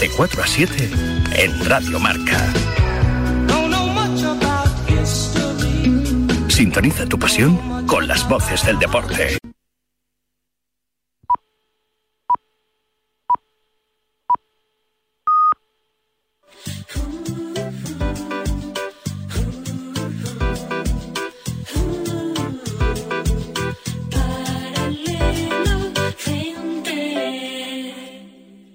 de 4 a 7 en Radio Marca. Sintoniza tu pasión con las voces del deporte.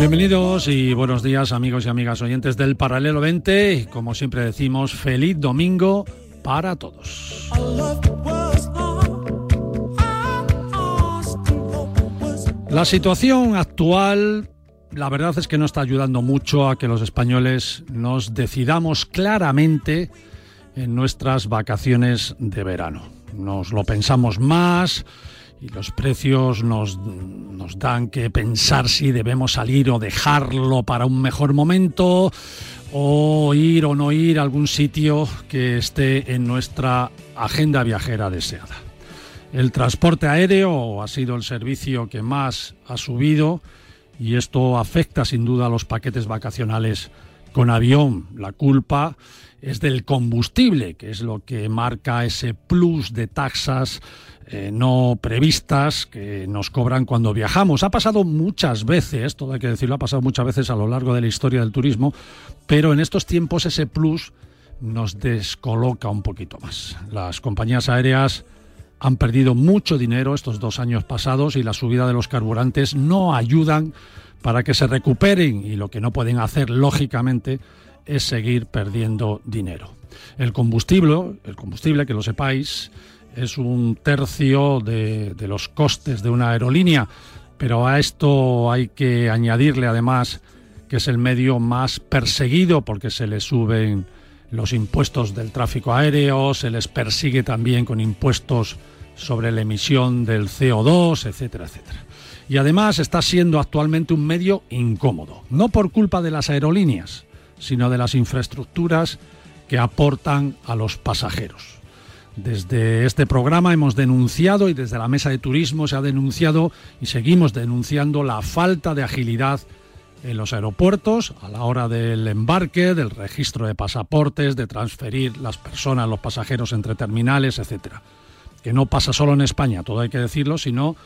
Bienvenidos y buenos días amigos y amigas oyentes del Paralelo 20 y como siempre decimos, feliz domingo para todos. La situación actual, la verdad es que no está ayudando mucho a que los españoles nos decidamos claramente en nuestras vacaciones de verano. Nos lo pensamos más y los precios nos, dan que pensar si debemos salir o dejarlo para un mejor momento o ir o no ir a algún sitio que esté en nuestra agenda viajera deseada. El transporte aéreo ha sido el servicio que más ha subido y esto afecta sin duda a los paquetes vacacionales con avión. La culpa es del combustible, que es lo que marca ese plus de taxas eh, no previstas que nos cobran cuando viajamos. Ha pasado muchas veces, todo hay que decirlo, ha pasado muchas veces a lo largo de la historia del turismo, pero en estos tiempos ese plus nos descoloca un poquito más. Las compañías aéreas han perdido mucho dinero estos dos años pasados y la subida de los carburantes no ayudan para que se recuperen y lo que no pueden hacer, lógicamente, es seguir perdiendo dinero. El combustible, el combustible, que lo sepáis, es un tercio de, los costes de una aerolínea, pero a esto hay que añadirle además que es el medio más perseguido porque se le suben los impuestos del tráfico aéreo, se les persigue también con impuestos sobre la emisión del CO2, etcétera, etcétera. Y además está siendo actualmente un medio incómodo, no por culpa de las aerolíneas, sino de las infraestructuras que aportan a los pasajeros. Desde este programa hemos denunciado y desde la Mesa de Turismo se ha denunciado y seguimos denunciando la falta de agilidad en los aeropuertos a la hora del embarque, del registro de pasaportes, de transferir las personas, los pasajeros entre terminales, etcétera. Que no pasa solo en España, todo hay que decirlo, sino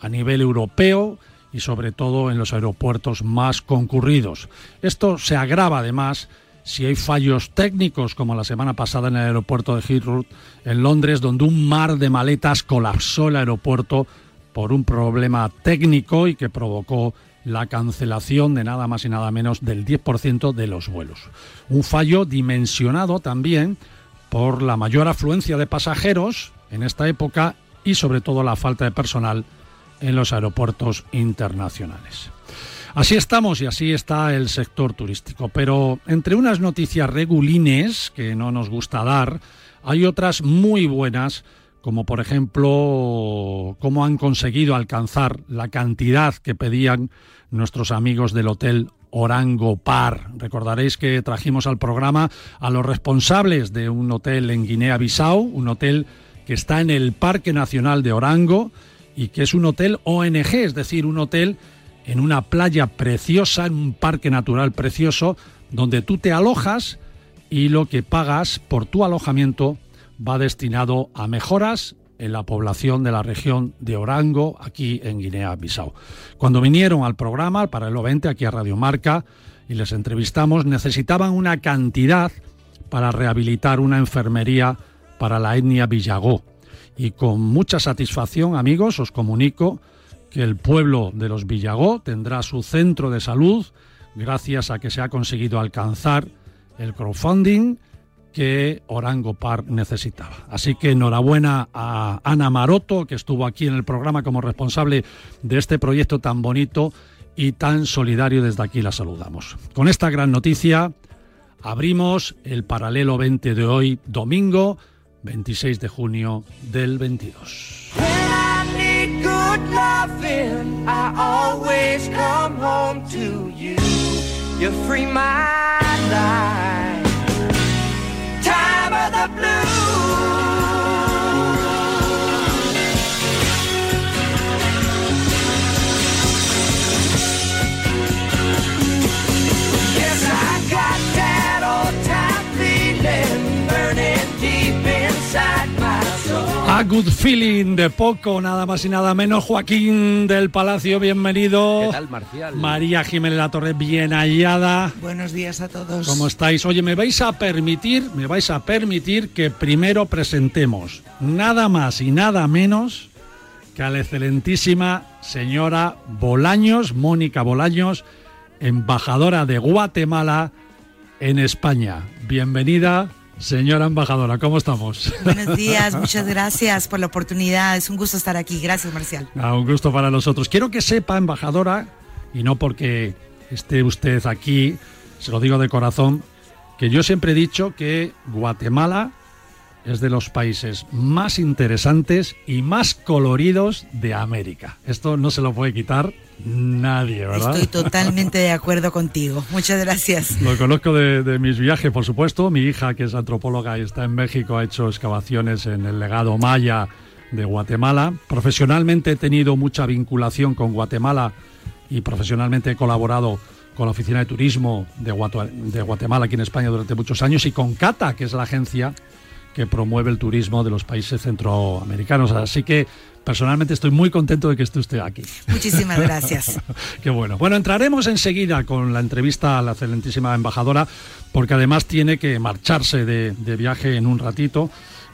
a nivel europeo y sobre todo en los aeropuertos más concurridos. Esto se agrava además si hay fallos técnicos, como la semana pasada en el aeropuerto de Heathrow, en Londres, donde un mar de maletas colapsó el aeropuerto por un problema técnico y que provocó la cancelación de nada más y nada menos del 10% de los vuelos. Un fallo dimensionado también por la mayor afluencia de pasajeros en esta época y sobre todo la falta de personal en los aeropuertos internacionales. Así estamos y así está el sector turístico. Pero entre unas noticias regulines que no nos gusta dar, hay otras muy buenas, como por ejemplo cómo han conseguido alcanzar la cantidad que pedían nuestros amigos del hotel Orango Par. Recordaréis que trajimos al programa a los responsables de un hotel en Guinea-Bissau, un hotel que está en el Parque Nacional de Orango y que es un hotel ONG, es decir, un hotel en una playa preciosa, en un parque natural precioso, donde tú te alojas y lo que pagas por tu alojamiento va destinado a mejoras en la población de la región de Orango, aquí en Guinea-Bissau. Cuando vinieron al programa, para el 20, aquí a Radio Marca, y les entrevistamos, necesitaban una cantidad para rehabilitar una enfermería para la etnia Villagó. Y con mucha satisfacción, amigos, os comunico que el pueblo de los Villagó tendrá su centro de salud gracias a que se ha conseguido alcanzar el crowdfunding que Orango Park necesitaba. Así que enhorabuena a Ana Maroto, que estuvo aquí en el programa como responsable de este proyecto tan bonito y tan solidario. Desde aquí la saludamos. Con esta gran noticia abrimos el paralelo 20 de hoy, domingo 26 de junio del 22. good loving, I always come home to you. You free my life. Time of the blues. Good Feeling de poco, nada más y nada menos. Joaquín del Palacio, bienvenido. ¿Qué tal, Marcial? María Jiménez La Torre, bien hallada. Buenos días a todos. ¿Cómo estáis? Oye, me vais a permitir, me vais a permitir que primero presentemos nada más y nada menos que a la excelentísima señora Bolaños, Mónica Bolaños, embajadora de Guatemala en España. Bienvenida. Señora embajadora, ¿cómo estamos? Buenos días, muchas gracias por la oportunidad. Es un gusto estar aquí. Gracias, Marcial. Ah, un gusto para nosotros. Quiero que sepa, embajadora, y no porque esté usted aquí, se lo digo de corazón, que yo siempre he dicho que Guatemala es de los países más interesantes y más coloridos de América. Esto no se lo puede quitar nadie, ¿verdad? Estoy totalmente de acuerdo contigo. Muchas gracias. Lo conozco de, de, mis viajes, por supuesto. Mi hija, que es antropóloga y está en México, ha hecho excavaciones en el legado maya de Guatemala. Profesionalmente he tenido mucha vinculación con Guatemala y profesionalmente he colaborado con la Oficina de Turismo de, de Guatemala aquí en España durante muchos años y con CATA, que es la agencia que promueve el turismo de los países centroamericanos. Así que personalmente estoy muy contento de que esté usted aquí. Muchísimas gracias. Qué bueno. Bueno, entraremos enseguida con la entrevista a la excelentísima embajadora, porque además tiene que marcharse de, de viaje en un ratito.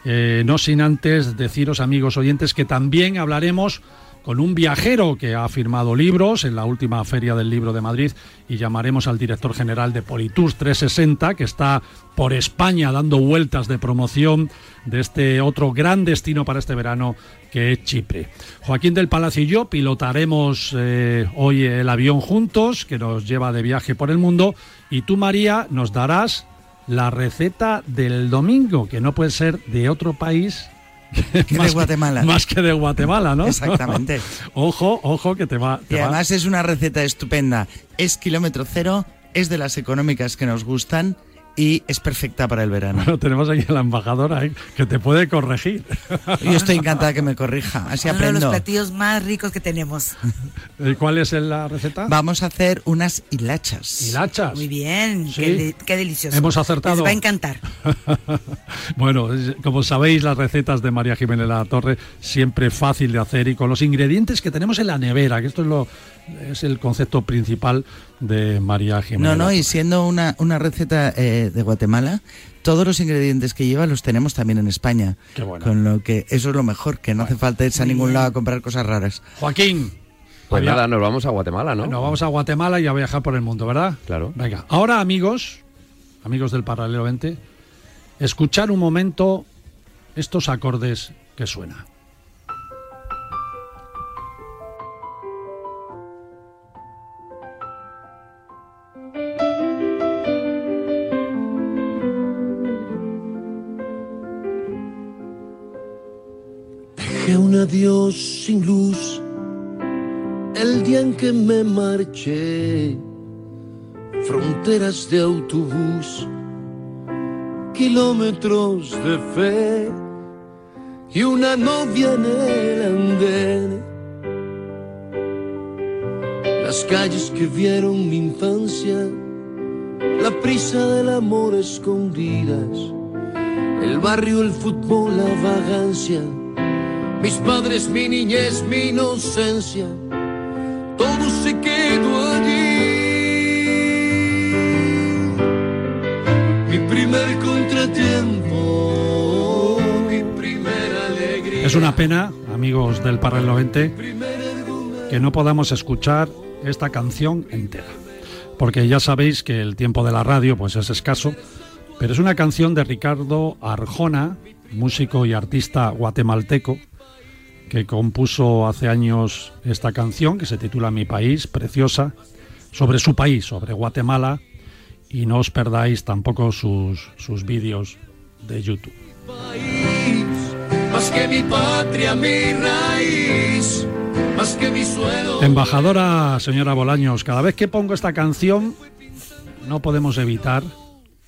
Eh, no sin antes deciros, amigos oyentes, que también hablaremos con un viajero que ha firmado libros en la última Feria del Libro de Madrid y llamaremos al director general de Politours 360 que está por España dando vueltas de promoción de este otro gran destino para este verano que es Chipre. Joaquín del Palacio y yo pilotaremos eh, hoy el avión juntos que nos lleva de viaje por el mundo y tú María nos darás la receta del domingo que no puede ser de otro país que de Guatemala. Que, más que de Guatemala, ¿no? Exactamente. ojo, ojo, que te va. Te y además va. es una receta estupenda. Es kilómetro cero, es de las económicas que nos gustan y es perfecta para el verano. Bueno, tenemos aquí a la embajadora ¿eh? que te puede corregir. Yo estoy encantada que me corrija, así Uno aprendo. de los platillos más ricos que tenemos. ¿Cuál es la receta? Vamos a hacer unas hilachas. ¿Hilachas? Muy bien, Sí. qué, de- qué delicioso. Hemos acertado. Les va a encantar. bueno, como sabéis, las recetas de María Jiménez La Torre siempre fácil de hacer y con los ingredientes que tenemos en la nevera, que esto es lo es el concepto principal de María Jiménez. No, no, y siendo una, una receta eh, de Guatemala, todos los ingredientes que lleva los tenemos también en España. Qué bueno. Con lo que eso es lo mejor, que no hace falta irse a ningún lado a comprar cosas raras. Joaquín. Pues había- nada, nos vamos a Guatemala, ¿no? Nos vamos a Guatemala y a viajar por el mundo, ¿verdad? Claro. Venga, ahora amigos, amigos del Paralelo 20, escuchar un momento estos acordes que suenan. Dejé un adiós sin luz el día en que me marché. Fronteras de autobús, kilómetros de fe y una novia en el andén. Las calles que vieron mi infancia, la prisa del amor escondidas, el barrio, el fútbol, la vagancia mis padres, mi niñez, mi inocencia, todo se quedó allí. Mi primer contratiempo, mi primera alegría. Es una pena, amigos del Paralelo 20, que no podamos escuchar esta canción entera. Porque ya sabéis que el tiempo de la radio pues es escaso, pero es una canción de Ricardo Arjona, músico y artista guatemalteco, que compuso hace años esta canción que se titula Mi país, preciosa, sobre su país, sobre Guatemala, y no os perdáis tampoco sus, sus vídeos de YouTube. país, más que mi patria, mi raíz, más que mi suelo. Embajadora, señora Bolaños, cada vez que pongo esta canción no podemos evitar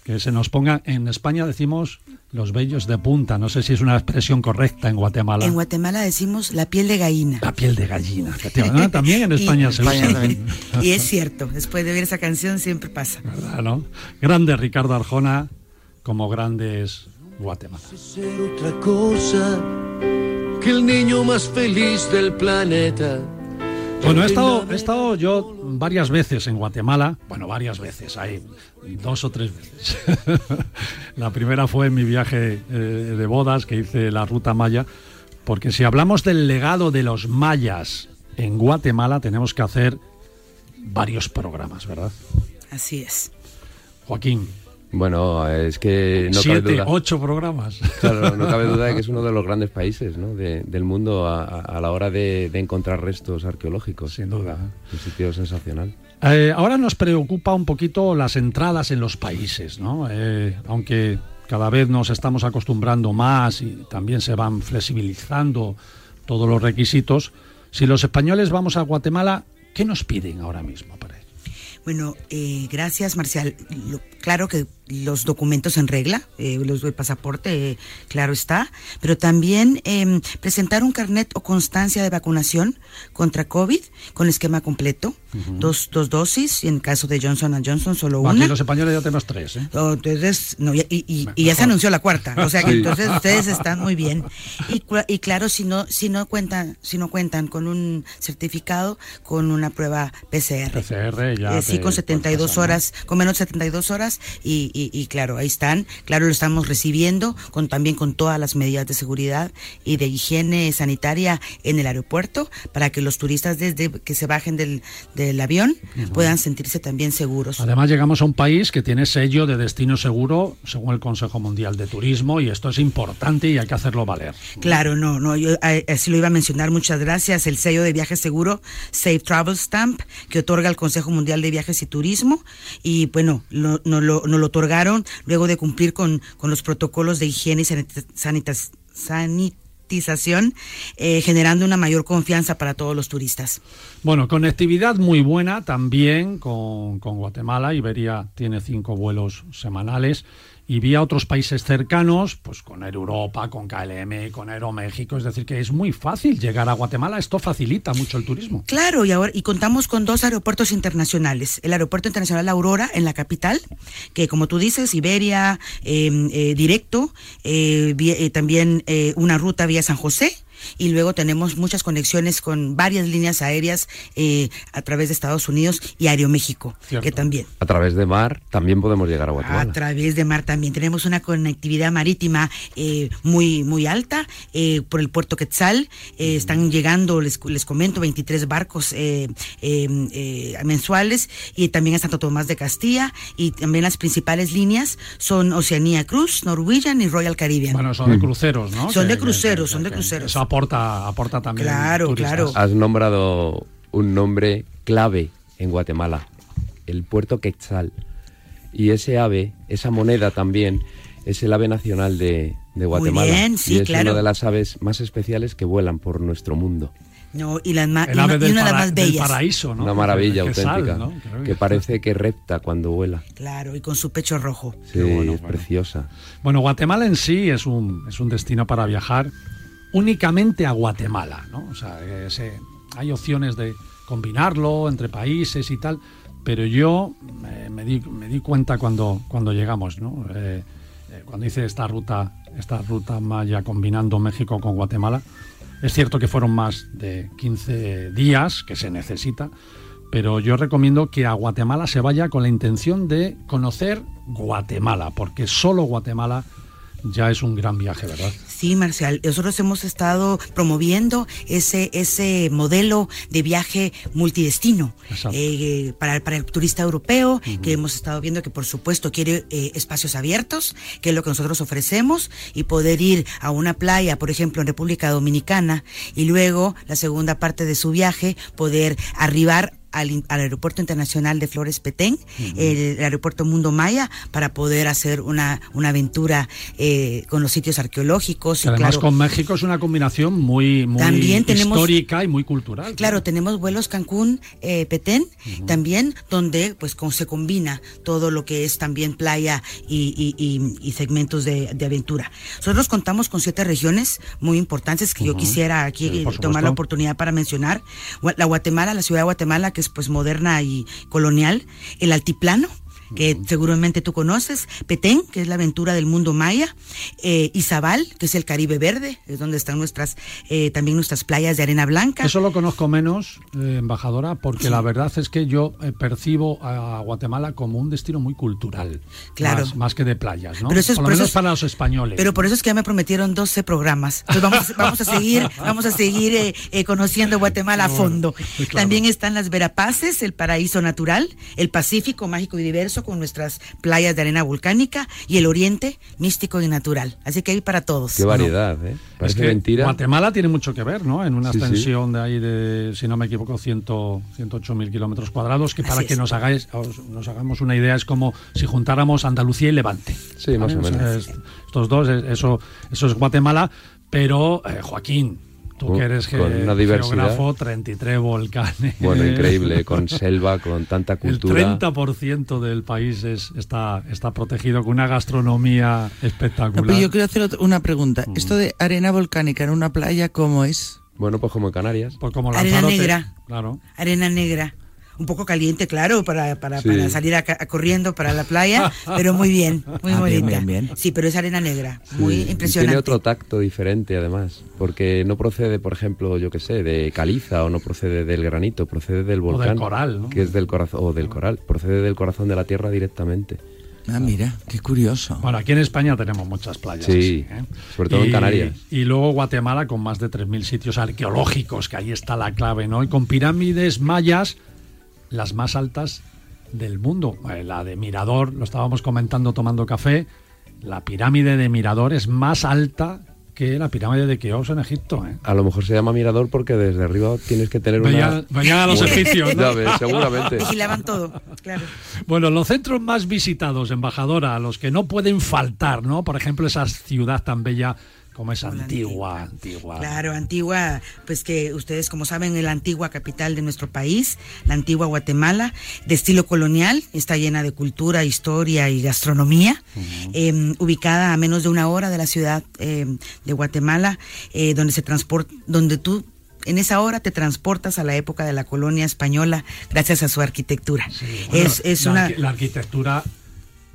que se nos ponga, en España decimos los vellos de punta, no sé si es una expresión correcta en Guatemala. En Guatemala decimos la piel de gallina. La piel de gallina, efectivamente. También en España Y- se usa. Y es cierto, después de oír esa canción siempre pasa. ¿verdad, no? Grande Ricardo Arjona, como grandes Guatemala. ser otra cosa que el niño más feliz del planeta. Bueno, he estado, he estado yo varias veces en Guatemala, bueno, varias veces, hay dos o tres veces. la primera fue en mi viaje eh, de bodas que hice la ruta maya, porque si hablamos del legado de los mayas en Guatemala, tenemos que hacer varios programas, ¿verdad? Así es. Joaquín, Bueno, es que no cabe siete, duda. ocho programas. Claro, no cabe duda de que es uno de los grandes países ¿no? de- del mundo a, a- a la hora de, de encontrar restos arqueológicos. Sin duda. Un sitio sensacional. Eh, ahora nos preocupa un poquito las entradas en los países, ¿no? Eh, aunque cada vez nos estamos acostumbrando más y también se van flexibilizando todos los requisitos. Si los españoles vamos a Guatemala, ¿qué nos piden ahora mismo para ir? Bueno, eh, gracias Marcial. Lo- claro que los documentos en regla, eh, los del pasaporte, eh, claro está, pero también eh, presentar un carnet o constancia de vacunación contra COVID con esquema completo, dos, dos dosis, y en caso de Johnson Johnson solo Aquí una. los españoles ya tenemos tres, ¿eh? Oh, entonces, no, y, y- y- y ya se anunció la cuarta, o sea que Sí. entonces ustedes están muy bien. Y, claro, si no, si no cuentan, si no cuentan con un certificado, con una prueba PCR. PCR ya Eh, sí, con 72 pasa, ¿no? horas, con menos de 72 horas, y, y- y claro, ahí están, claro, lo estamos recibiendo, con también con todas las medidas de seguridad y de higiene sanitaria en el aeropuerto, para que los turistas desde que se bajen del, del avión puedan sentirse también seguros. Además llegamos a un país que tiene sello de destino seguro según el Consejo Mundial de Turismo y esto es importante y hay que hacerlo valer. Claro, no, no, yo así lo iba a mencionar, muchas gracias. El sello de viaje seguro, Safe Travel Stamp, que otorga el Consejo Mundial de Viajes y Turismo, y bueno, lo- nos lo, nos lo luego de cumplir con, con los protocolos de higiene y sanitas- sanitización, eh, generando una mayor confianza para todos los turistas. Bueno, conectividad muy buena también con, con Guatemala. Iberia tiene cinco vuelos semanales y vía otros países cercanos, pues con Air Europa, con KLM, con Aeroméxico. Es decir, que es muy fácil llegar a Guatemala. Esto facilita mucho el turismo. Claro, y ahora y contamos con dos aeropuertos internacionales. El Aeropuerto Internacional Aurora en la capital, que como tú dices, Iberia eh, eh, directo, eh, eh, también eh, una ruta vía San José. Y luego tenemos muchas conexiones con varias líneas aéreas eh, a través de Estados Unidos y Aeroméxico, Cierto. que también. A través de mar también podemos llegar a Guatemala. A través de mar también tenemos una conectividad marítima eh, muy muy alta eh, por el puerto Quetzal. Eh, están llegando, les, les comento, 23 barcos eh, eh, eh, mensuales y también a Santo Tomás de Castilla. Y también las principales líneas son Oceanía Cruz, Norwegian y Royal Caribbean. Bueno, son de cruceros, ¿no? Son de cruceros, son de cruceros. Aporta, aporta también. Claro, turistas. claro. Has nombrado un nombre clave en Guatemala, el puerto Quetzal. Y ese ave, esa moneda también, es el ave nacional de, de Guatemala. bien, sí, y es claro. una de las aves más especiales que vuelan por nuestro mundo. No, y, las ma- y una, de las más del bellas. paraíso, ¿no? Una maravilla Que sal, auténtica, que parece que repta cuando vuela. Claro, y con su pecho rojo. Sí, bueno, es bueno. preciosa. Bueno, Guatemala en sí es un, es un destino para viajar únicamente a Guatemala, ¿no? O sea, se- hay opciones de combinarlo entre países y tal, pero yo eh, me, di, me di cuenta cuando, cuando llegamos, ¿no? Eh, eh, cuando hice esta ruta, esta ruta maya combinando México con Guatemala, es cierto que fueron más de 15 días que se necesita, pero yo recomiendo que a Guatemala se vaya con la intención de conocer Guatemala, porque solo Guatemala ya es un gran viaje, ¿verdad? Sí, Marcial, nosotros hemos estado promoviendo ese, ese modelo de viaje multidestino eh, para, para, el turista europeo, que hemos estado viendo que por supuesto quiere eh, espacios abiertos, que es lo que nosotros ofrecemos, y poder ir a una playa, por ejemplo, en República Dominicana, y luego la segunda parte de su viaje, poder arribar al, aeropuerto internacional de Flores Petén, el, aeropuerto Mundo Maya, para poder hacer una, una aventura eh, con los sitios arqueológicos. Y además con México es una combinación muy, muy también histórica y muy cultural. Claro, tenemos vuelos Cancún, eh, Petén, también, donde pues con, se combina todo lo que es también playa y, y, segmentos de, de, aventura. Nosotros contamos con siete regiones muy importantes que yo quisiera aquí tomar la oportunidad para mencionar. La Guatemala, la ciudad de Guatemala, pues moderna y colonial, el altiplano, que seguramente tú conoces, Petén, que es la aventura del mundo maya, eh, Izabal, que es el Caribe Verde, es donde están nuestras, eh, también nuestras playas de arena blanca. Eso lo conozco menos, eh, embajadora, porque la verdad es que yo eh, percibo a Guatemala como un destino muy cultural, claro. más, que de playas, ¿no? Pero eso es, por lo menos para los españoles. Pero por eso es que ya me prometieron 12 programas. Entonces vamos, vamos a seguir, vamos a seguir conociendo Guatemala a fondo. También están las Verapaces, el paraíso natural, el Pacífico mágico y diverso con nuestras playas de arena volcánica y el oriente místico y natural. Así que hay para todos. Qué variedad, ¿eh? Parece mentira. Guatemala tiene mucho que ver, ¿no? En una extensión de ahí de, si no me equivoco, 108 mil kilómetros cuadrados, que para que nos hagáis, nos hagamos una idea es como si juntáramos Andalucía y Levante. Sí, más o menos. estos dos, eso, eso es Guatemala, pero eh, Joaquín, Tú que eres con una diversidad. geógrafo, 33 volcanes. Bueno, increíble, con selva, con tanta cultura. El 30% del país es, está, está protegido con una gastronomía espectacular. yo quiero hacer una pregunta. Mm. ¿Esto de arena volcánica en una playa cómo es? Bueno, pues como en Canarias. Pues como arena negra. Claro. Arena negra un poco caliente, claro, para, para, salir a, corriendo para la playa, pero muy bien, muy ah, bonita. Sí, pero es arena negra, muy impresionante. tiene otro tacto diferente además, porque no procede, por ejemplo, yo qué sé, de caliza o no procede del granito, procede del volcán. O del coral, ¿no? Que es del corazón, o del coral, procede del corazón de la tierra directamente. Ah, mira, qué curioso. Bueno, aquí en España tenemos muchas playas. Sí, ¿eh? sobre todo en Canarias. Y luego Guatemala con más de 3.000 sitios arqueológicos, que ahí está la clave, ¿no? Y con pirámides mayas las más altas del mundo. Eh, la de Mirador, lo estábamos comentando tomando café, la pirámide de Mirador es más alta que la pirámide de Keops en Egipto. ¿eh? A lo mejor se llama Mirador porque desde arriba tienes que tener una... Vayan a los egipcios, ¿no? seguramente. Vigilaban todo, claro. Bueno, los centros más visitados, embajadora, a los que no pueden faltar, ¿no? Por ejemplo, esa ciudad tan bella como es antigua, antigua. Claro, antigua, pues que ustedes como saben, es la antigua capital de nuestro país, la antigua Guatemala, de estilo colonial, está llena de cultura, historia y gastronomía, em, ubicada a menos de una hora de la ciudad em, de Guatemala, eh, donde se transporta, donde tú en esa hora te transportas a la época de la colonia española gracias a su arquitectura. es, es la, una... la arquitectura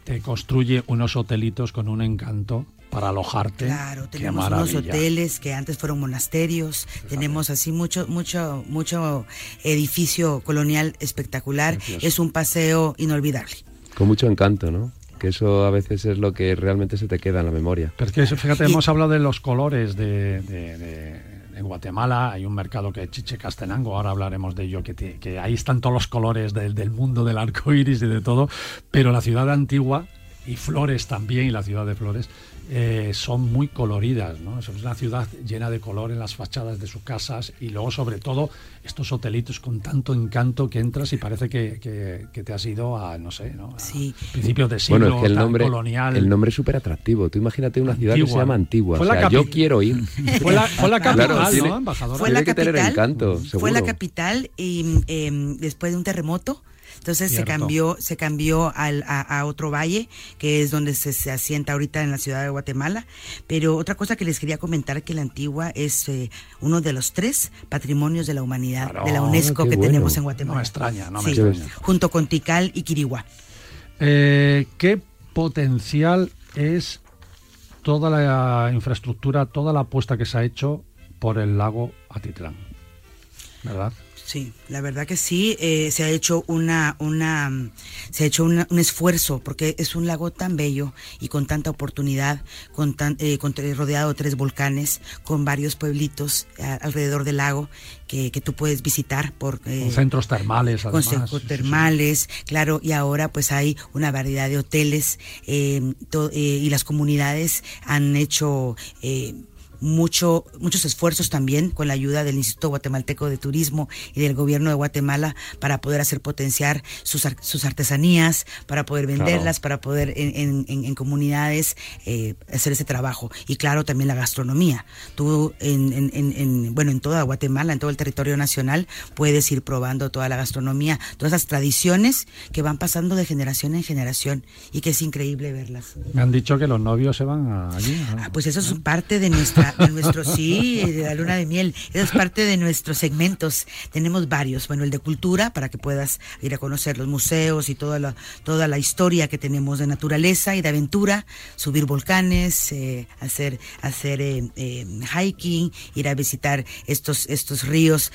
te construye unos hotelitos con un encanto para alojarte. Claro, tenemos unos hoteles que antes fueron monasterios, tenemos así mucho, mucho, mucho edificio colonial espectacular. Es un paseo inolvidable. Con mucho encanto, ¿no? Que eso a veces es lo que realmente se te queda en la memoria. Pero es que, fíjate, hemos hablado de los colores de, en Guatemala hay un mercado que es Chiche Castenango, ahora hablaremos de ello, que, que ahí están todos los colores del, del, mundo del arco iris y de todo, pero la ciudad antigua y Flores también, y la ciudad de Flores, eh, son muy coloridas, ¿no? Es una ciudad llena de color en las fachadas de sus casas y luego sobre todo estos hotelitos con tanto encanto que entras y parece que, te has ido a, no sé, ¿no? sí. principios de siglo bueno, es que el nombre, colonial. El nombre es súper atractivo. Tú imagínate una ciudad que se llama Antigua. o sea, yo quiero ir. Fue la, fue la capital, ¿no, embajadora? Fue la capital, fue la capital y em, después de un terremoto entonces se cambió, se cambió al, a, otro valle, que es donde se, asienta ahorita en la ciudad de Guatemala. Pero otra cosa que les quería comentar que la antigua es eh, uno de los tres patrimonios de la humanidad, de la UNESCO que tenemos en Guatemala. No me extraña, no me extraña. Junto con Tikal y Quirigua. Eh, ¿Qué potencial es toda la infraestructura, toda la apuesta que se ha hecho por el lago Atitlán? ¿verdad? Sí, la verdad que sí, eh, se ha hecho una, una, se ha hecho una- un esfuerzo porque es un lago tan bello y con tanta oportunidad, con tan, eh, con- eh, rodeado de tres volcanes, con varios pueblitos a- alrededor del lago que, que tú puedes visitar por eh, Con centros termales, con además. centros sí, sí. termales, claro, y ahora pues hay una variedad de hoteles eh, to- eh, y las comunidades han hecho eh, mucho, muchos esfuerzos también con la ayuda del Instituto Guatemalteco de Turismo y del gobierno de Guatemala para poder hacer potenciar sus, sus artesanías, para poder venderlas, para poder en, en- comunidades eh, hacer ese trabajo. Y claro, también la gastronomía. Tú, en, en- en- en- bueno, en toda Guatemala, en todo el territorio nacional, puedes ir probando toda la gastronomía, todas esas tradiciones que van pasando de generación en generación y que es increíble verlas. Me han dicho que los novios se van a- allí. ¿no? Ah, pues eso es parte de nuestra, nuestro, sí, de la luna de miel. Eso es parte de nuestros segmentos. Tenemos varios. Bueno, el de cultura, para que puedas ir a conocer los museos y toda la, toda la historia que tenemos de naturaleza y de aventura, subir volcanes, eh, hacer, hacer eh, eh, hiking, ir a visitar estos, estos ríos.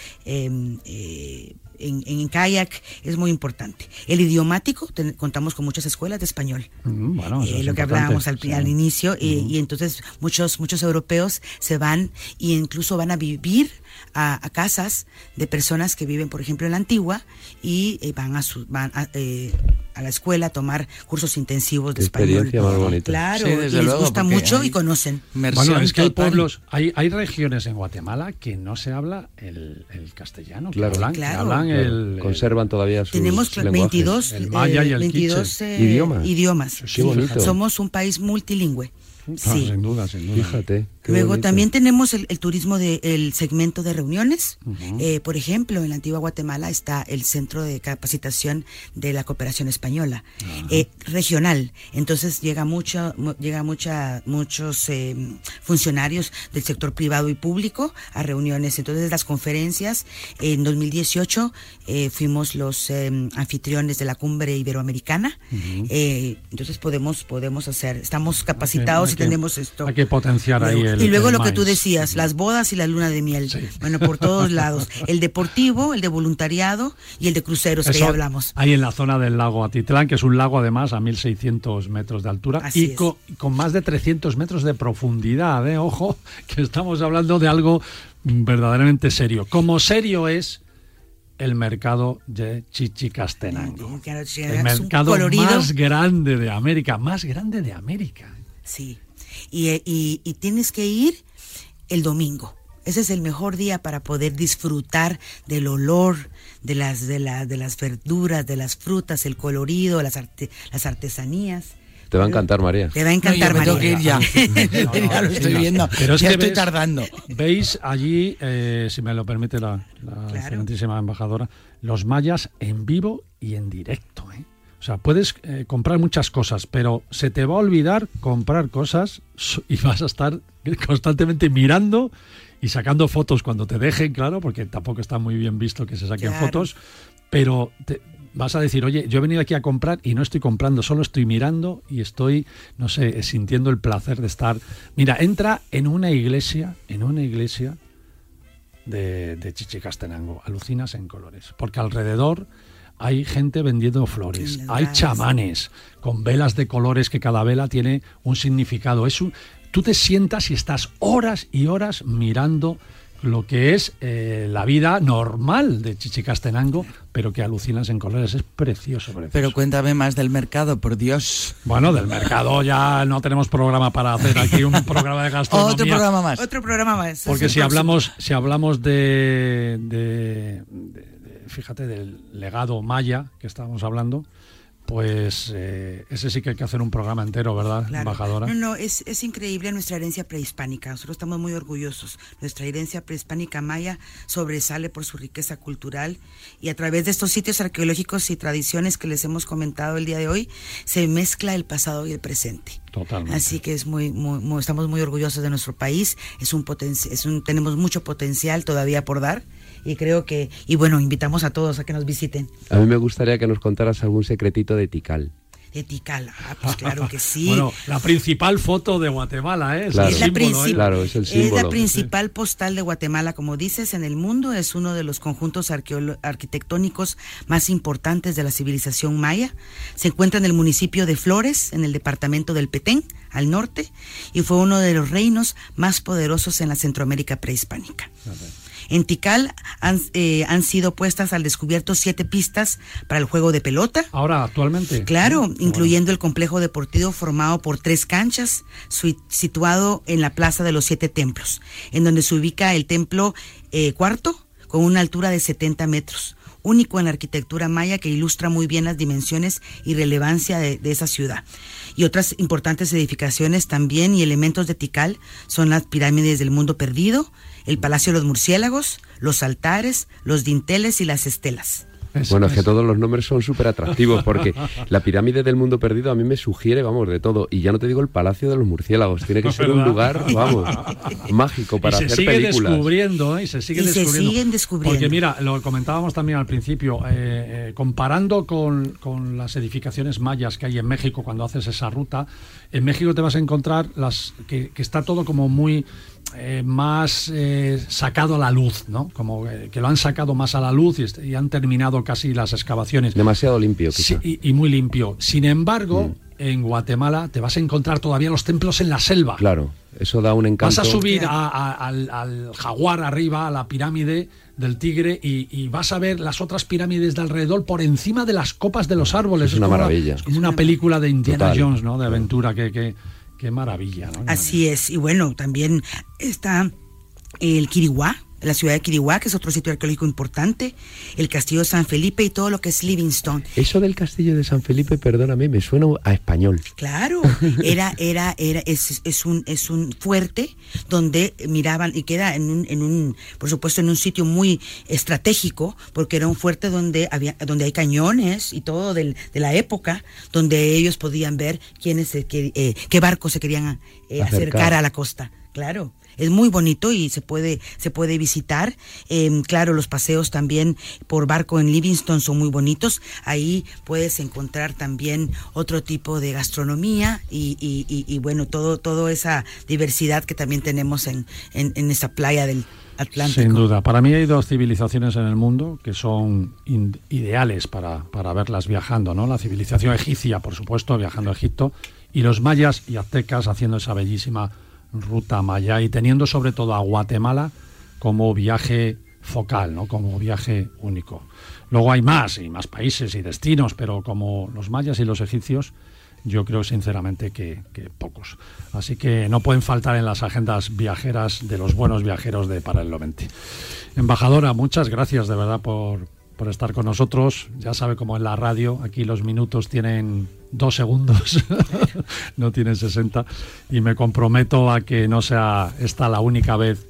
En, en kayak es muy importante. El idiomático, ten- contamos con muchas escuelas de español. Mm, bueno, eso Eh, es lo que hablábamos al, sí. al inicio y, y entonces muchos muchos europeos se van y incluso van a vivir a, a casas de personas que viven por ejemplo en la antigua y eh, van a su, van a, eh, a la escuela a tomar cursos intensivos de español experiencia más bonita. claro Sí, les luego, gusta mucho y conocen Bueno, es que hay pueblos, hay, hay regiones en Guatemala que no se habla el, el castellano, que Claro. hablan, que Claro. hablan Claro, el, conservan todavía sus tenemos cl- lenguajes. 22 El maya y el 22 quiche. eh, Idiomas. idiomas. Qué bonito. somos un país multilingüe Ah, sí Sin duda, sin duda. Fíjate. Luego bonito. también tenemos el, el turismo del segmento de reuniones. Eh, por ejemplo, en la antigua Guatemala está el centro de capacitación de la cooperación española, eh, regional. Entonces llega mucho, mu- llega mucha, muchos eh, funcionarios del sector privado y público a reuniones. Entonces las conferencias en 2018 eh, fuimos los eh, anfitriones de la cumbre iberoamericana. Eh, entonces podemos podemos hacer, estamos capacitados Hay y que- tenemos esto. Hay que potenciar ahí el y luego el lo que tú decías, las bodas y la luna de miel. Bueno, por todos lados. El deportivo, el de voluntariado y el de cruceros que Eso ya hablamos. Ahí en la zona del lago Atitlán, que es un lago además a 1600 metros de altura Así y con, más de 300 metros de profundidad. ¿eh? Ojo, que estamos hablando de algo verdaderamente serio. Como serio es el mercado de Chichicastenango. Claro, El mercado colorido. más grande de América, más grande de América. Sí. Y, eh, y- y tienes que ir el domingo. Ese es el mejor día para poder disfrutar del olor de las, de, la- de las verduras, de las frutas, el colorido, las, arte- las artesanías. Te va a encantar, María. Te va a No, encantar, yo me tengo que María. ir ya. No, no, ya lo estoy viendo. Pero es ya que estoy ves- tardando. Veis allí, eh, si me lo permite la, la Claro. excelentísima embajadora, los mayas en vivo y en directo. ¿eh? O sea, puedes eh, comprar muchas cosas, pero se te va a olvidar comprar cosas y vas a estar constantemente mirando y sacando fotos cuando te dejen, claro, porque tampoco está muy bien visto que se saquen Claro. fotos, pero te- vas a decir, oye, yo he venido aquí a comprar y no estoy comprando, solo estoy mirando y estoy, no sé, sintiendo el placer de estar. Mira, entra en una iglesia, en una iglesia de, de Chichicastenango, alucinas en colores, porque alrededor hay gente vendiendo flores, hay chamanes con velas de colores que cada vela tiene un significado. Es un- tú te sientas y estás horas y horas mirando lo que es eh, la vida normal de Chichicastenango, pero que alucinas en colores. Es precioso, precioso. Pero cuéntame más del mercado, por Dios. bueno, del mercado ya no tenemos programa para hacer aquí un programa de gastronomía. Otro programa más. Otro programa más. Porque si próximo. hablamos, si hablamos de, de- de- de- fíjate, del legado maya que estábamos hablando, pues eh, ese sí que hay que hacer un programa entero, ¿verdad, Claro. embajadora? No, no, es, es increíble nuestra herencia prehispánica. Nosotros estamos muy orgullosos. Nuestra herencia prehispánica maya sobresale por su riqueza cultural y a través de estos sitios arqueológicos y tradiciones que les hemos comentado el día de hoy, se mezcla el pasado y el presente. Totalmente. Así que es muy, muy, muy- estamos muy orgullosos de nuestro país. Es un poten- es un, tenemos mucho potencial todavía por dar y creo que, y bueno, invitamos a todos a que nos visiten. A mí me gustaría que nos contaras algún secretito de Tikal. De Tikal, ah, pues claro que sí. bueno, la principal foto de Guatemala, ¿eh? Claro. Es la, símbolo, ¿eh? Claro, es el símbolo. la principal postal de Guatemala, como dices, en el mundo. Es uno de los conjuntos arquitectónicos más importantes de la civilización maya. Se encuentra en el municipio de Flores, en el departamento del Petén, al norte, y fue uno de los reinos más poderosos en la Centroamérica prehispánica. En Tikal han, eh, han sido puestas al descubierto siete pistas para el juego de pelota. Ahora, actualmente. Claro, bueno. incluyendo el complejo deportivo formado por tres canchas, situado en la Plaza de los Siete Templos, en donde se ubica el templo eh, cuarto, con una altura de 70 metros, único en la arquitectura maya que ilustra muy bien las dimensiones y relevancia de, de esa ciudad. Y otras importantes edificaciones también y elementos de Tikal son las pirámides del mundo perdido, el Palacio de los Murciélagos, los altares, los dinteles y las estelas. Es- Bueno, es que todos los nombres son súper atractivos porque la pirámide del mundo perdido a mí me sugiere, vamos, de todo. Y ya no te digo el Palacio de los Murciélagos. Tiene que ser un lugar, vamos, mágico para y se hacer sigue películas. descubriendo, ¿eh? y se sigue Y se descubriendo. siguen descubriendo. Porque mira, lo comentábamos también al principio, eh, eh, comparando con, con las edificaciones mayas que hay en México cuando haces esa ruta, en México te vas a encontrar las que, que está todo como muy eh, más eh, sacado a la luz, ¿no? Como eh, que lo han sacado más a la luz y, han terminado casi las excavaciones. Demasiado limpio, Sí, quizá. y, y muy limpio. Sin embargo, Mm. en Guatemala te vas a encontrar todavía los templos en la selva. Claro, eso da un encanto. Vas a subir a- a- al, al jaguar arriba, a la pirámide del tigre, y, y vas a ver las otras pirámides de alrededor por encima de las copas de los árboles. Es una maravilla. es como una película de Indiana Total. Jones, ¿no? De aventura, que, que, qué maravilla, ¿no? Así es, y bueno, también está el Quiriguá, la ciudad de Quiriguá, que es otro sitio arqueológico importante, el castillo de San Felipe y todo lo que es Livingstone. Eso del castillo de San Felipe, perdóname, me suena a español. Claro, era, era, era, es, es un, es un fuerte donde miraban y queda en un, en un, por supuesto, en un sitio muy estratégico, porque era un fuerte donde había, donde hay cañones y todo del, de la época, donde ellos podían ver quiénes, que- eh, qué barcos se querían eh, Acercar. acercar a la costa. Claro. Es muy bonito y se puede, se puede visitar. Eh, claro, los paseos también por barco en Livingston son muy bonitos. Ahí puedes encontrar también otro tipo de gastronomía y, y, bueno, todo, toda esa diversidad que también tenemos en, en, esa playa del Atlántico. Sin duda. Para mí hay dos civilizaciones en el mundo que son ideales para, para verlas viajando, ¿no? La civilización egipcia, por supuesto, viajando a Egipto, y los mayas y aztecas haciendo esa bellísima ruta maya y teniendo sobre todo a Guatemala como viaje focal, ¿no? Como viaje único. Luego hay más y más países y destinos, pero como los mayas y los egipcios, yo creo sinceramente que, pocos. Así que no pueden faltar en las agendas viajeras de los buenos viajeros de Paralelo 20. Embajadora, muchas gracias de verdad por, por estar con nosotros. Ya sabe cómo en la radio, aquí los minutos tienen dos segundos, no tienen 60. Y me comprometo a que no sea esta la única vez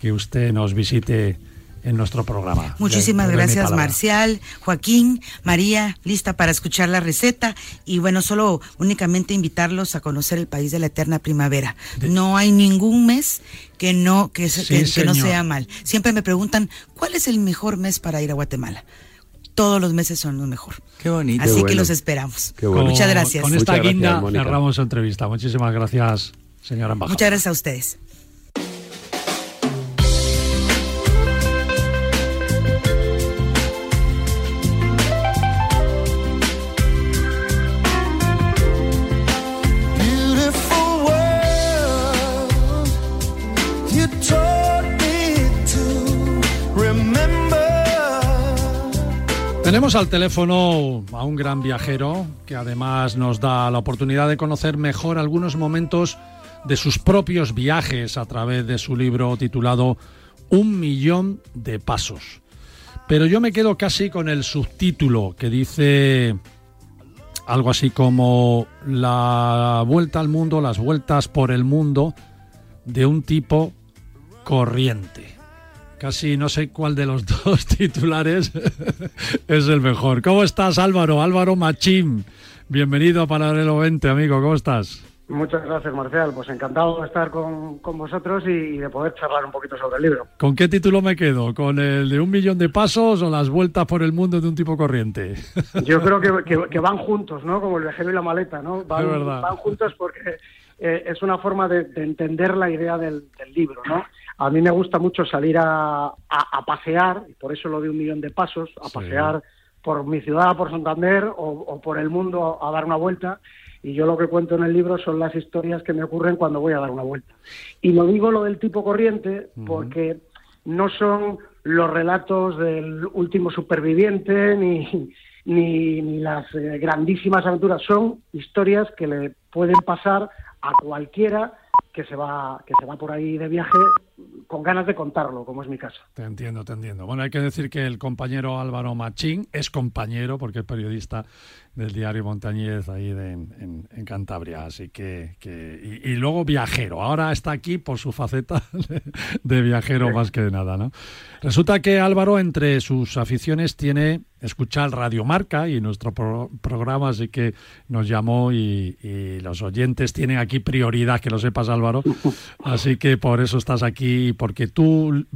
que usted nos visite en nuestro programa. Muchísimas gracias. Marcial, Joaquín, María, lista para escuchar la receta. Y bueno, solo únicamente invitarlos a conocer el país de la eterna primavera. No hay ningún mes que no, que, se- Sí, que- que no sea mal. Siempre me preguntan, ¿cuál es el mejor mes para ir a Guatemala? Todos los meses son los mejor. Qué bonito. Así que bueno. los esperamos. Qué bueno. Muchas gracias. Con esta Muchas gracias, guinda cerramos su entrevista. Muchísimas gracias, señora embajadora. Muchas gracias a ustedes. Tenemos al teléfono a un gran viajero que además nos da la oportunidad de conocer mejor algunos momentos de sus propios viajes a través de su libro titulado Un millón de pasos. Pero yo me quedo casi con el subtítulo que dice algo así como la vuelta al mundo, las vueltas por el mundo de un tipo corriente. Casi no sé cuál de los dos titulares es el mejor. ¿Cómo estás, Álvaro? Álvaro Machín. Bienvenido a Paralelo 20, amigo. ¿Cómo estás? Muchas gracias, Marcial. Pues encantado de estar con, vosotros y, de poder charlar un poquito sobre el libro. ¿Con qué título me quedo? ¿Con el de un millón de pasos o las vueltas por el mundo de un tipo corriente? Yo creo que, van juntos, ¿no? Como el viajero y la maleta, ¿no? Van, van juntos porque eh, es una forma de, entender la idea del, libro, ¿no? A mí me gusta mucho salir a, pasear, y por eso lo de un millón de pasos, a pasear por mi ciudad, por Santander o por el mundo a dar una vuelta. Y yo lo que cuento en el libro son las historias que me ocurren cuando voy a dar una vuelta. Y lo digo lo del tipo corriente porque no son los relatos del último superviviente ni, ni, las eh, grandísimas aventuras, son historias que le pueden pasar a cualquiera que se va que se va por ahí de viaje con ganas de contarlo, como es mi caso. Te entiendo, te entiendo. Bueno, hay que decir que el compañero Álvaro Machín es compañero porque es periodista del diario Montañez ahí en, Cantabria, así que, y, luego viajero. Ahora está aquí por su faceta de viajero más que de nada, ¿no? Resulta que Álvaro entre sus aficiones tiene escuchar Radio Marca y nuestro programa, así que nos llamó y, los oyentes tienen aquí prioridad, que lo sepas Álvaro, así que por eso estás aquí, porque tú,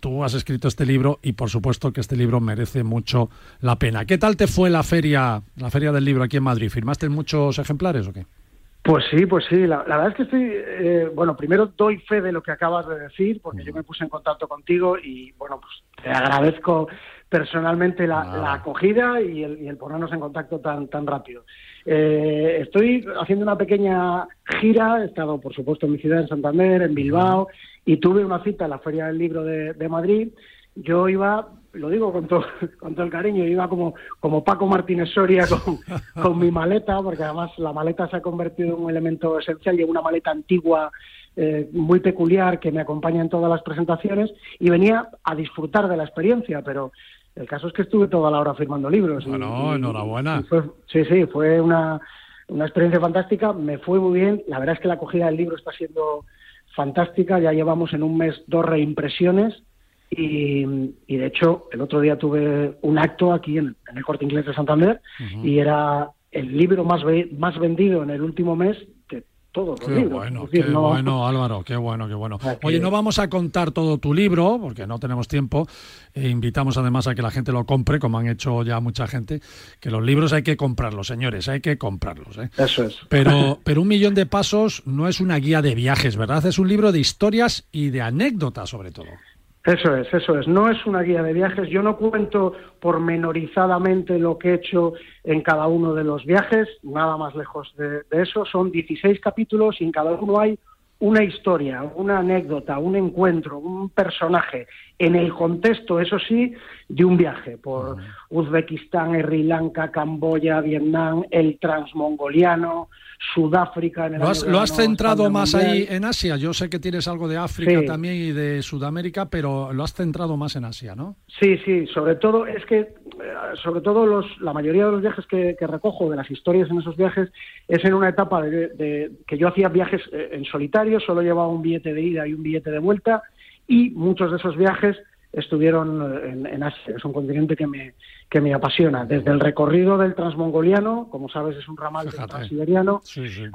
tú has escrito este libro y por supuesto que este libro merece mucho la pena. ¿Qué tal te fue la feria, la feria del libro aquí en Madrid? ¿Firmaste muchos ejemplares o qué? Pues sí, pues sí. La, verdad es que estoy, eh, bueno, primero doy fe de lo que acabas de decir, porque yo me puse en contacto contigo y, bueno, pues te agradezco personalmente la, acogida y el, ponernos en contacto tan, tan rápido. Eh, estoy haciendo una pequeña gira, he estado, por supuesto, en mi ciudad, en Santander, en Bilbao, y tuve una cita en la Feria del Libro de, de Madrid. Yo iba lo digo con todo, con todo el cariño, iba como, como Paco Martínez Soria con, con mi maleta, porque además la maleta se ha convertido en un elemento esencial y en una maleta antigua eh, muy peculiar que me acompaña en todas las presentaciones y venía a disfrutar de la experiencia, pero el caso es que estuve toda la hora firmando libros. Bueno, enhorabuena. sí, sí, fue una, una experiencia fantástica, me fue muy bien, la verdad es que la acogida del libro está siendo fantástica, ya llevamos en un mes dos reimpresiones y, de hecho, el otro día tuve un acto aquí en, el Corte Inglés de Santander y era el libro más, más vendido en el último mes todos los libros. Bueno, qué bueno, Álvaro, qué bueno, qué bueno. Oye, no vamos a contar todo tu libro porque no tenemos tiempo. E invitamos además a que la gente lo compre, como han hecho ya mucha gente, que los libros hay que comprarlos, señores, hay que comprarlos. ¿eh? Eso es. Pero, pero un millón de pasos no es una guía de viajes, ¿verdad? Es un libro de historias y de anécdotas, sobre todo. Eso es, eso es. No es una guía de viajes. Yo no cuento pormenorizadamente lo que he hecho en cada uno de los viajes, nada más lejos de, eso. Son 16 capítulos y en cada uno hay una historia, una anécdota, un encuentro, un personaje, en el contexto, eso sí, de un viaje por Uzbekistán, Sri Lanka, Camboya, Vietnam, el transmongoliano, Sudáfrica. En el ¿Lo has, ¿Lo has centrado más ahí en Asia? Yo sé que tienes algo de África también y de Sudamérica, pero lo has centrado más en Asia, ¿no? Sí, sí, sobre todo, es que, eh, sobre todo los, la mayoría de los viajes que, recojo, de las historias en esos viajes, es en una etapa de, que yo hacía viajes eh, en solitario, solo llevaba un billete de ida y un billete de vuelta, y muchos de esos viajes estuvieron eh, en, Asia. Es un continente que me, que me apasiona. Desde el recorrido del transmongoliano, como sabes, es un ramal del transiberiano,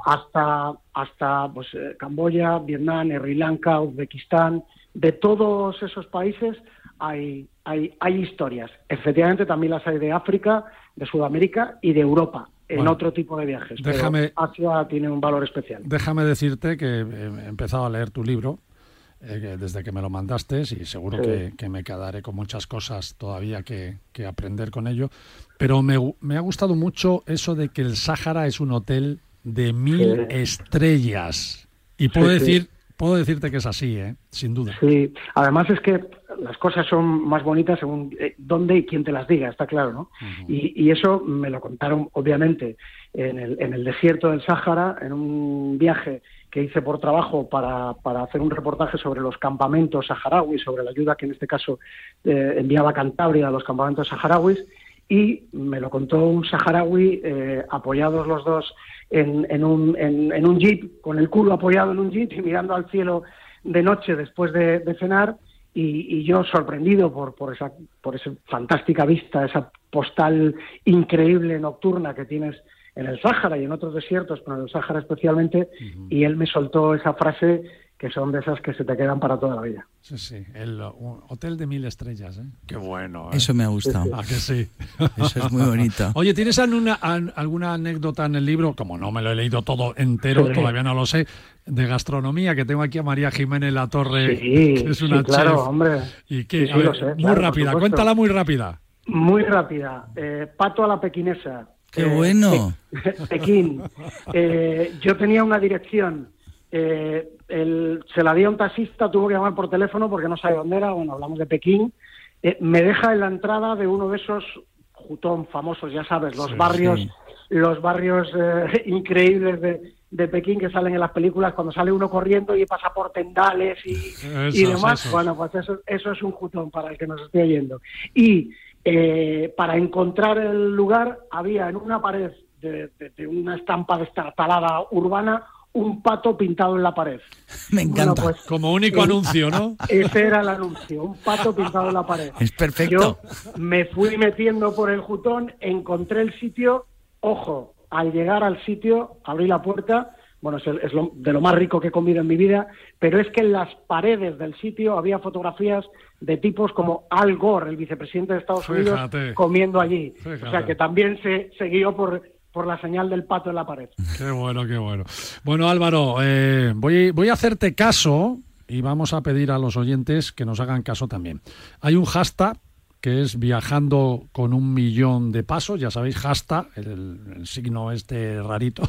hasta, hasta pues, eh, Camboya, Vietnam, Sri Lanka, Uzbekistán. De todos esos países hay, hay, hay historias. Efectivamente, también las hay de África, de Sudamérica y de Europa en otro tipo de viajes. Déjame, Asia tiene un valor especial. Déjame decirte que he empezado a leer tu libro eh, desde que me lo mandaste y seguro que, me quedaré con muchas cosas todavía que, aprender con ello. Pero me, me, ha gustado mucho eso de que el Sáhara es un hotel de mil estrellas. Y puedo decir, puedo decirte que es así, ¿eh? sin duda. Sí, además es que las cosas son más bonitas según eh, dónde y quién te las diga, está claro, ¿no? y, y, eso me lo contaron, obviamente, en el, en el desierto del Sáhara, en un viaje que hice por trabajo para, para, hacer un reportaje sobre los campamentos saharauis, sobre la ayuda que en este caso eh, enviaba Cantabria a los campamentos saharauis, y me lo contó un saharaui, eh, apoyados los dos en, en, un, en, un jeep, con el culo apoyado en un jeep y mirando al cielo de noche después de, cenar, y, yo sorprendido por, por, esa, por esa fantástica vista, esa postal increíble nocturna que tienes en el Sáhara y en otros desiertos, pero en el Sáhara especialmente, y él me soltó esa frase que son de esas que se te quedan para toda la vida. Sí, sí, el hotel de mil estrellas, ¿eh? Qué bueno. ¿eh? Eso me ha gustado. ¿A que sí? Eso es muy bonito. Oye, ¿tienes alguna, alguna anécdota en el libro? Como no me lo he leído todo entero, todavía no lo sé, de gastronomía, que tengo aquí a María Jiménez La Torre, que es una claro, hombre. Y que, muy rápida, cuéntala muy rápida. Muy rápida. Eh, pato a la pequinesa. ¡Qué eh, bueno! Pekín. Eh, yo tenía una dirección. El, se la di a un taxista, tuvo que llamar por teléfono porque no sabe dónde era. Bueno, hablamos de Pekín. me deja en la entrada de uno de esos jutón famosos, ya sabes, los barrios, los barrios increíbles de, de Pekín que salen en las películas cuando sale uno corriendo y pasa por tendales y, demás. Bueno, pues eso, eso es un jutón para el que nos esté oyendo. Y eh, para encontrar el lugar había en una pared de, una estampa destartalada urbana un pato pintado en la pared. Me encanta. Pues, Como único anuncio, ¿no? Ese era el anuncio, un pato pintado en la pared. Es perfecto. Yo me fui metiendo por el jutón, encontré el sitio, ojo, al llegar al sitio, abrí la puerta, bueno, es, de lo más rico que he comido en mi vida, pero es que en las paredes del sitio había fotografías de tipos como Al Gore, el vicepresidente de Estados Unidos, comiendo allí. O sea, que también se, siguió por, por la señal del pato en la pared. Qué bueno, qué bueno. Bueno, Álvaro, eh, voy, voy a hacerte caso y vamos a pedir a los oyentes que nos hagan caso también. Hay un hashtag que es viajando con un millón de pasos, ya sabéis, hashtag, el, signo este rarito,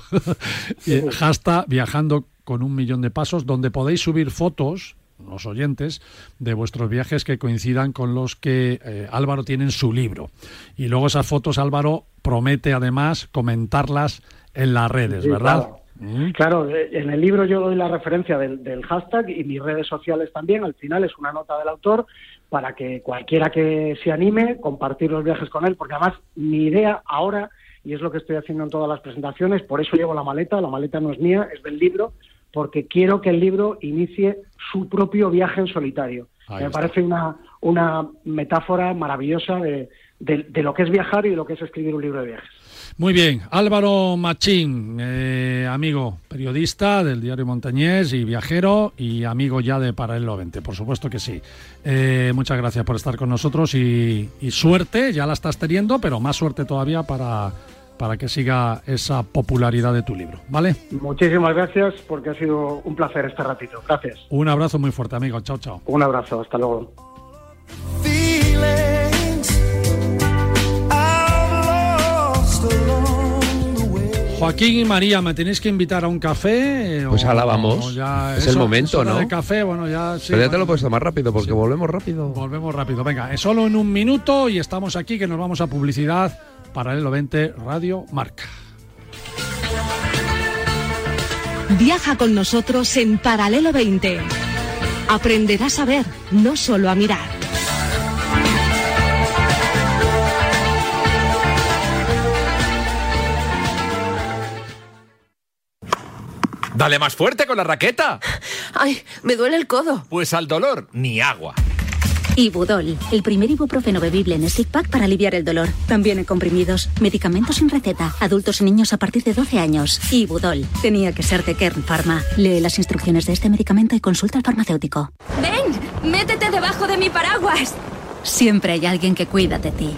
hashtag viajando con un millón de pasos, donde podéis subir fotos, los oyentes, de vuestros viajes que coincidan con los que eh, Álvaro tiene en su libro. Y luego esas fotos Álvaro promete además comentarlas en las redes, ¿verdad? Mm. Claro. Eh, en el libro yo doy la referencia del, del, hashtag y mis redes sociales también. Al final es una nota del autor para que cualquiera que se anime, compartir los viajes con él, porque además mi idea ahora, y es lo que estoy haciendo en todas las presentaciones, por eso llevo la maleta, la maleta no es mía, es del libro, porque quiero que el libro inicie su propio viaje en solitario. Me parece una, una metáfora maravillosa de, de lo que es viajar y de lo que es escribir un libro de viajes. Muy bien, Álvaro Machín, eh, amigo periodista del diario Montañés y viajero y amigo ya de Paralelo 20, por supuesto que sí. Eh, muchas gracias por estar con nosotros y, suerte, ya la estás teniendo, pero más suerte todavía para, para que siga esa popularidad de tu libro, ¿vale? Muchísimas gracias porque ha sido un placer este ratito. Gracias. Un abrazo muy fuerte, amigo. Chao, chao. Un abrazo, hasta luego. Joaquín y María, ¿me tenéis que invitar a un café? Pues ahora vamos. es el momento, ¿no? De café, bueno, ya. Pero ya te lo puedes tomar rápido porque volvemos rápido. Volvemos rápido. Venga, es solo en un minuto y estamos aquí que nos vamos a publicidad. Paralelo 20 Radio Marca. Viaja con nosotros en Paralelo 20. Aprenderás a ver, no solo a mirar. Dale más fuerte con la raqueta. Ay, me duele el codo. Pues al dolor, ni agua. Ibudol, el primer ibuprofeno bebible en stick pack para aliviar el dolor. También en comprimidos, medicamentos sin receta, adultos y niños a partir de 12 años. Ibudol, tenía que ser de Kern Pharma. Lee las instrucciones de este medicamento y consulta al farmacéutico. ¡Ven! ¡Métete debajo de mi paraguas! Siempre hay alguien que cuida de ti.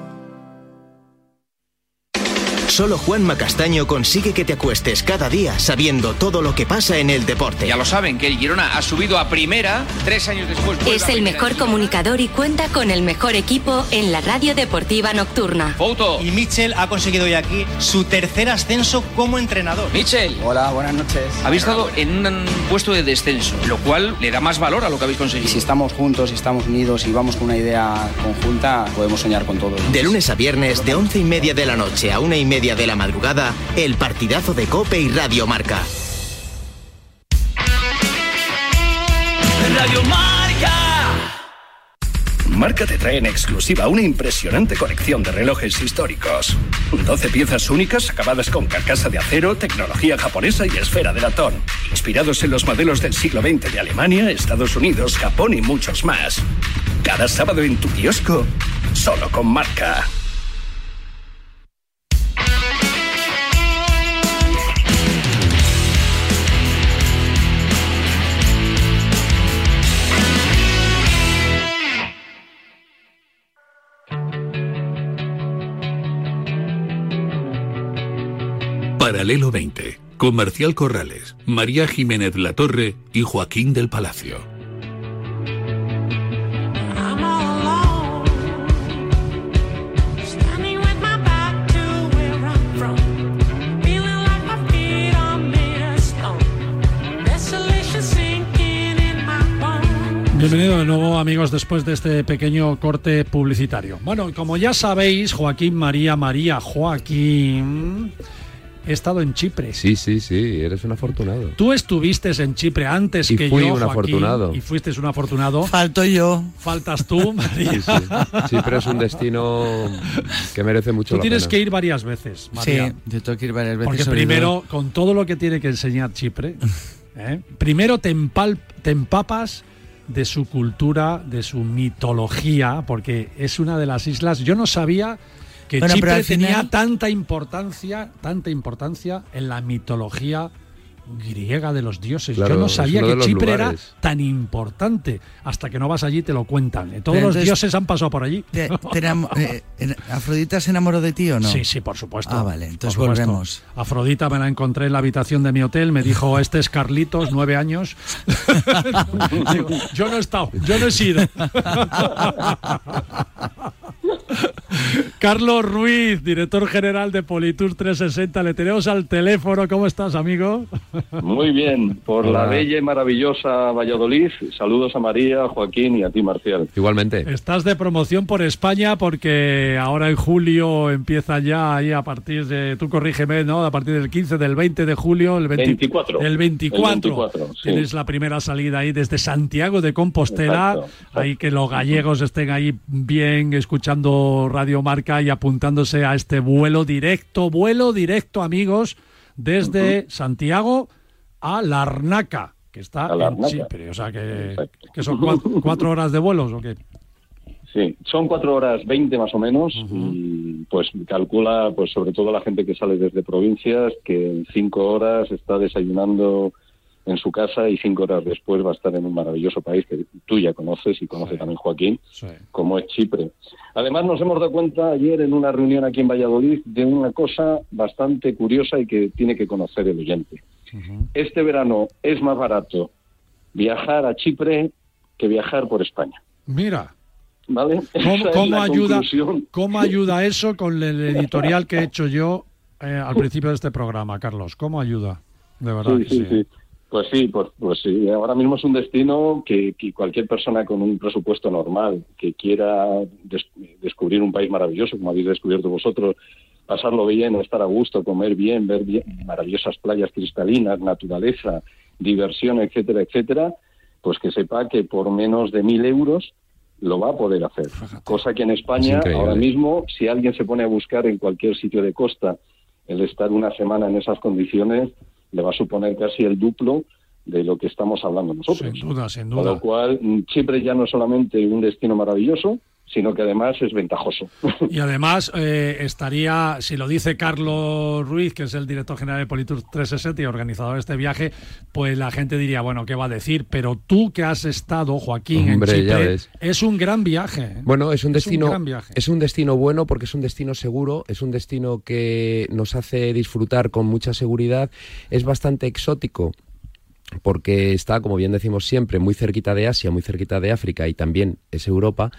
Solo Juanma Castaño consigue que te acuestes cada día sabiendo todo lo que pasa en el deporte. Ya lo saben, que el Girona ha subido a primera tres años después. Es el mejor comunicador y cuenta con el mejor equipo en la radio deportiva nocturna. Foto. Y Michel ha conseguido hoy aquí su tercer ascenso como entrenador. Michel. Hola, buenas noches. Habéis estado en un puesto de descenso, lo cual le da más valor a lo que habéis conseguido. Si estamos juntos, si estamos unidos y vamos con una idea conjunta, podemos soñar con todo. De lunes a viernes, de once y media de la noche a una y media de la madrugada, el partidazo de Cope y Radio Marca. Radio Marca. Marca te trae en exclusiva una impresionante colección de relojes históricos. 12 piezas únicas acabadas con carcasa de acero, tecnología japonesa y esfera de latón. Inspirados en los modelos del siglo XX de Alemania, Estados Unidos, Japón y muchos más. Cada sábado en tu kiosco, solo con Marca. Paralelo 20, Comercial Corrales, María Jiménez Latorre y Joaquín del Palacio. Bienvenido de nuevo amigos después de este pequeño corte publicitario. Bueno, como ya sabéis, Joaquín María María Joaquín he estado en Chipre. Sí, sí, sí, eres un afortunado. Tú estuviste en Chipre antes y que fui yo, un Joaquín, afortunado. y fuiste un afortunado. Falto yo. Faltas tú, María. Sí, sí. Chipre es un destino que merece mucho Tú la tienes pena. que ir varias veces, María. Sí, yo tengo que ir varias veces. Porque primero, con todo lo que tiene que enseñar Chipre, ¿eh? primero te, empal- te empapas de su cultura, de su mitología, porque es una de las islas. Yo no sabía que Bueno, Chipre al final- tenía tanta importancia, tanta importancia en la mitología griega de los dioses. Claro, Yo no sabía que Chipre era lugares. tan importante. Hasta que no vas allí te lo cuentan. ¿eh? Todos Pero los entonces- dioses han pasado por allí. ¿Te- te eh, ¿Afrodita se enamoró de ti o no? Sí, sí, por supuesto. Ah, vale, entonces volvemos. Afrodita me la encontré en la habitación de mi hotel, me dijo, este es Carlitos, nueve años. Digo, yo no he estado, yo no he sido. Carlos Ruiz, director general de Politur 360, le tenemos al teléfono. ¿Cómo estás, amigo? Muy bien, por la Hola. bella y maravillosa Valladolid. Saludos a María, Joaquín y a ti, Marcial. Igualmente. Estás de promoción por España porque ahora en julio empieza ya ahí a partir de, tú corrígeme, ¿no? A partir del 15, del 20 de julio, el 20 24. El 24. El 24, sí. Tienes la primera salida ahí desde Santiago de Compostela. Exacto, Ahí que los gallegos estén ahí bien escuchando Radio Marca y apuntándose a este vuelo directo, vuelo directo, amigos, desde Santiago a Larnaca, que está A en. Chipre. O sea que, que son cuatro, cuatro horas de vuelos o qué. Sí, son cuatro horas veinte más o menos y pues calcula, pues sobre todo la gente que sale desde provincias, que en cinco horas está desayunando en su casa y cinco horas después va a estar en un maravilloso país que tú ya conoces y conoce también Joaquín, como es Chipre. Además nos hemos dado cuenta ayer en una reunión aquí en Valladolid de una cosa bastante curiosa y que tiene que conocer el oyente. Este verano es más barato viajar a Chipre que viajar por España. Mira. ¿Vale? ¿Cómo, cómo ayuda, conclusión. ¿Cómo ayuda eso con el editorial que he hecho yo eh, al principio de este programa, Carlos? ¿Cómo ayuda? De verdad Sí, que sí, sí. Pues sí, pues, pues sí. Ahora mismo es un destino que, que cualquier persona con un presupuesto normal que quiera des- descubrir un país maravilloso, como habéis descubierto vosotros, pasarlo bien, estar a gusto, comer bien, ver bien, maravillosas playas cristalinas, naturaleza, diversión, etcétera, etcétera, pues que sepa que por menos de mil euros lo va a poder hacer. Cosa que en España, ahora mismo, si alguien se pone a buscar en cualquier sitio de costa el estar una semana en esas condiciones, le va a suponer casi el duplo de lo que estamos hablando nosotros. Sin duda, sin Con duda. lo cual, mm, Chipre ya no es solamente un destino maravilloso, sino que además es ventajoso. Y además eh, estaría, si lo dice Carlos Ruiz, que es el director general de Politur 360 y organizador de este viaje, pues la gente diría, bueno, ¿qué va a decir? Pero tú que has estado, Joaquín, Hombre, en Chipre, es un gran viaje. ¿eh? Bueno, es un destino, gran viaje. es un destino bueno porque es un destino seguro, es un destino que nos hace disfrutar con mucha seguridad, es bastante exótico porque está, como bien decimos siempre, muy cerquita de Asia, muy cerquita de África y también es Europa.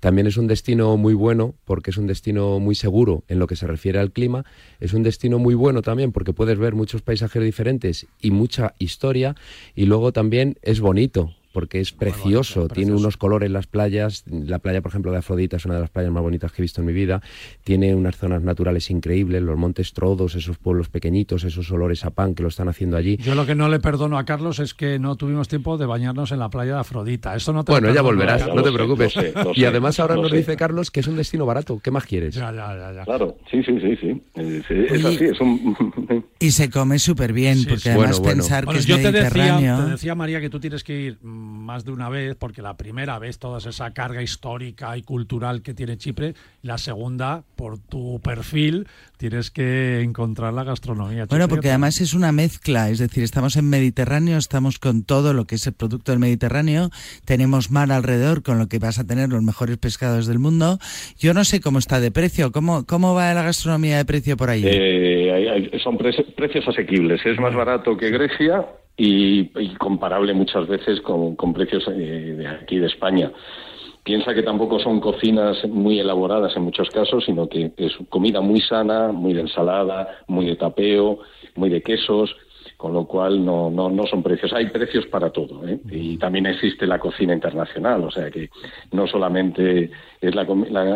También es un destino muy bueno porque es un destino muy seguro en lo que se refiere al clima. Es un destino muy bueno también porque puedes ver muchos paisajes diferentes y mucha historia. Y luego también es bonito porque es precioso, tiene unos colores las playas, la playa por ejemplo de Afrodita es una de las playas más bonitas que he visto en mi vida, tiene unas zonas naturales increíbles, los montes Trodos, esos pueblos pequeñitos, esos olores a pan que lo están haciendo allí. Yo lo que no le perdono a Carlos es que no tuvimos tiempo de bañarnos en la playa de Afrodita. Eso no te bueno, ya volverás, ¿eh? no te preocupes. lo sé, lo y además ahora lo nos sé. dice Carlos que es un destino barato. ¿Qué más quieres? Ya, ya, ya, ya. Claro, sí, sí, sí, sí. Es así, es un... Y se come súper bien, Sí, porque sí. además Bueno, bueno. pensar Bueno, que es yo te decía, mediterráneo. te decía, María, que tú tienes que ir más de una vez, porque la primera vez toda esa carga histórica y cultural que tiene Chipre, la segunda, por tu perfil, tienes que encontrar la gastronomía Bueno, porque además es una mezcla, es decir, estamos en Mediterráneo, estamos con todo lo que es el producto del Mediterráneo, tenemos mar alrededor con lo que vas a tener los mejores pescados del mundo. Yo no sé cómo está de precio, cómo, cómo va la gastronomía de precio por ahí. Eh, son pre- precios asequibles. Es más barato que Grecia y, y comparable muchas veces con, con precios eh, de aquí de España. Piensa que tampoco son cocinas muy elaboradas en muchos casos, sino que es comida muy sana, muy de ensalada, muy de tapeo, muy de quesos, con lo cual no, no, no son precios. Hay precios para todo. ¿eh? Y también existe la cocina internacional, o sea que no solamente es la,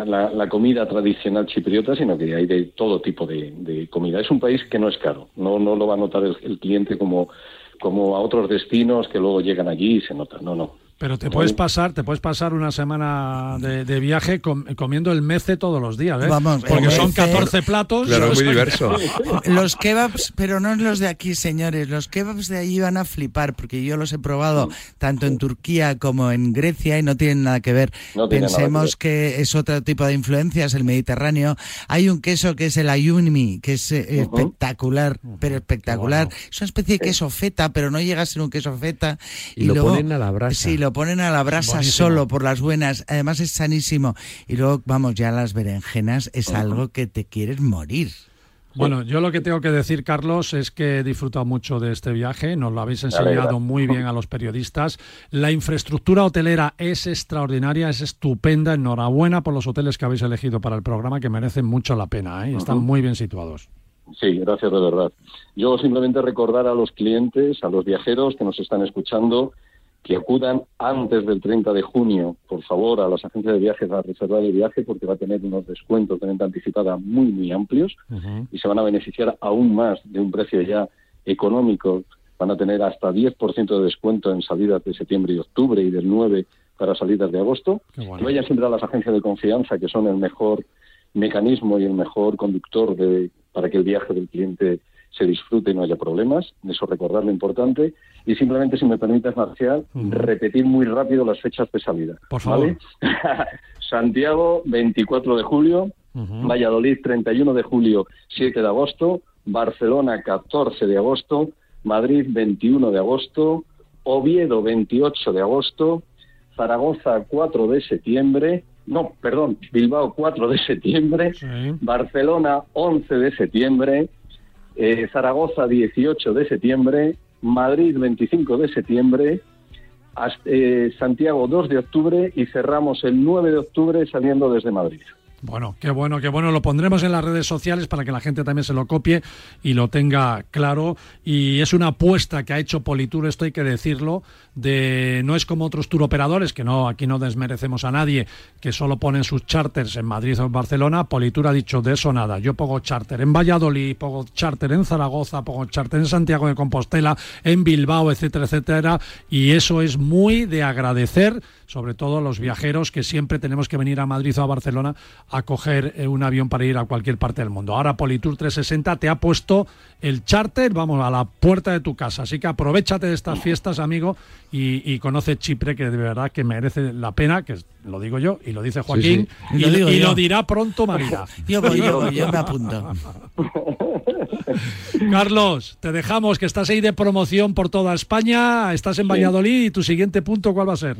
la- la comida tradicional chipriota, sino que hay de todo tipo de, de comida. Es un país que no es caro, no, no lo va a notar el, el cliente como, como a otros destinos que luego llegan allí y se nota. No, no. Pero te puedes pasar, te puedes pasar una semana de, de viaje com- comiendo el mece todos los días, ¿eh? Vamos, porque son mece- 14 platos. Claro, muy diverso. Los kebabs, pero no los de aquí, señores. Los kebabs de allí van a flipar, porque yo los he probado tanto en Turquía como en Grecia y no tienen nada que ver. No Pensemos que que, es otro tipo de influencias, el Mediterráneo. Hay un queso que es el ayunmi, que es eh, espectacular, pero espectacular. Es una especie de queso feta, pero no llega a ser un queso feta. Y lo ponen a la brasa. Sí, lo ponen a la brasa Buenísimo. solo por las buenas. Además es sanísimo. Y luego, vamos, ya las berenjenas es algo que te quieres morir. Bueno, yo lo que tengo que decir, Carlos, es que he disfrutado mucho de este viaje, nos lo habéis enseñado muy bien a los periodistas. La infraestructura hotelera es extraordinaria, es estupenda. Enhorabuena por los hoteles que habéis elegido para el programa, que merecen mucho la pena, ¿eh? están muy bien situados. Sí, gracias de verdad. Yo simplemente recordar a los clientes, a los viajeros que nos están escuchando, que acudan antes del 30 de junio, por favor, a las agencias de viajes a reservar el viaje porque va a tener unos descuentos de venta anticipada muy, muy amplios y se van a beneficiar aún más de un precio ya económico. Van a tener hasta 10% de descuento en salidas de septiembre y octubre y del 9 para salidas de agosto. Bueno. Que vayan siempre a las agencias de confianza, que son el mejor mecanismo y el mejor conductor de, para que el viaje del cliente se disfrute y no haya problemas. Eso recordar lo importante. Y simplemente, si me permites, Marcial, repetir muy rápido las fechas de salida. Por favor. ¿vale? Santiago, 24 de julio. Valladolid, 31 de julio, 7 de agosto. Barcelona, 14 de agosto. Madrid, 21 de agosto. Oviedo, 28 de agosto. Zaragoza, 4 de septiembre. No, perdón, Bilbao, 4 de septiembre. Barcelona, 11 de septiembre. Eh, Zaragoza, 18 de septiembre. Madrid, 25 de septiembre. hasta- eh, Santiago, 2 de octubre. Y cerramos el 9 de octubre saliendo desde Madrid. Bueno, qué bueno, qué bueno. Lo pondremos en las redes sociales para que la gente también se lo copie y lo tenga claro. Y es una apuesta que ha hecho Politur, esto hay que decirlo, de no es como otros tour operadores, que no, aquí no desmerecemos a nadie, que solo ponen sus charters en Madrid o en Barcelona. Politur ha dicho de eso nada. Yo pongo charter en Valladolid, pongo charter en Zaragoza, pongo charter en Santiago de Compostela, en Bilbao, etcétera, etcétera. Y eso es muy de agradecer, sobre todo a los viajeros que siempre tenemos que venir a Madrid o a Barcelona a coger eh, un avión para ir a cualquier parte del mundo. Ahora Politur 360 te ha puesto el charter, vamos, a la puerta de tu casa. Así que aprovechate de estas fiestas, amigo, y, y conoce Chipre, que de verdad que merece la pena, que lo digo yo y lo dice Joaquín, sí. y, Y lo digo y lo dirá pronto María. Yo voy, yo voy, yo me apunto. Carlos, te dejamos, que estás ahí de promoción por toda España, estás en Valladolid y tu siguiente punto, ¿cuál va a ser?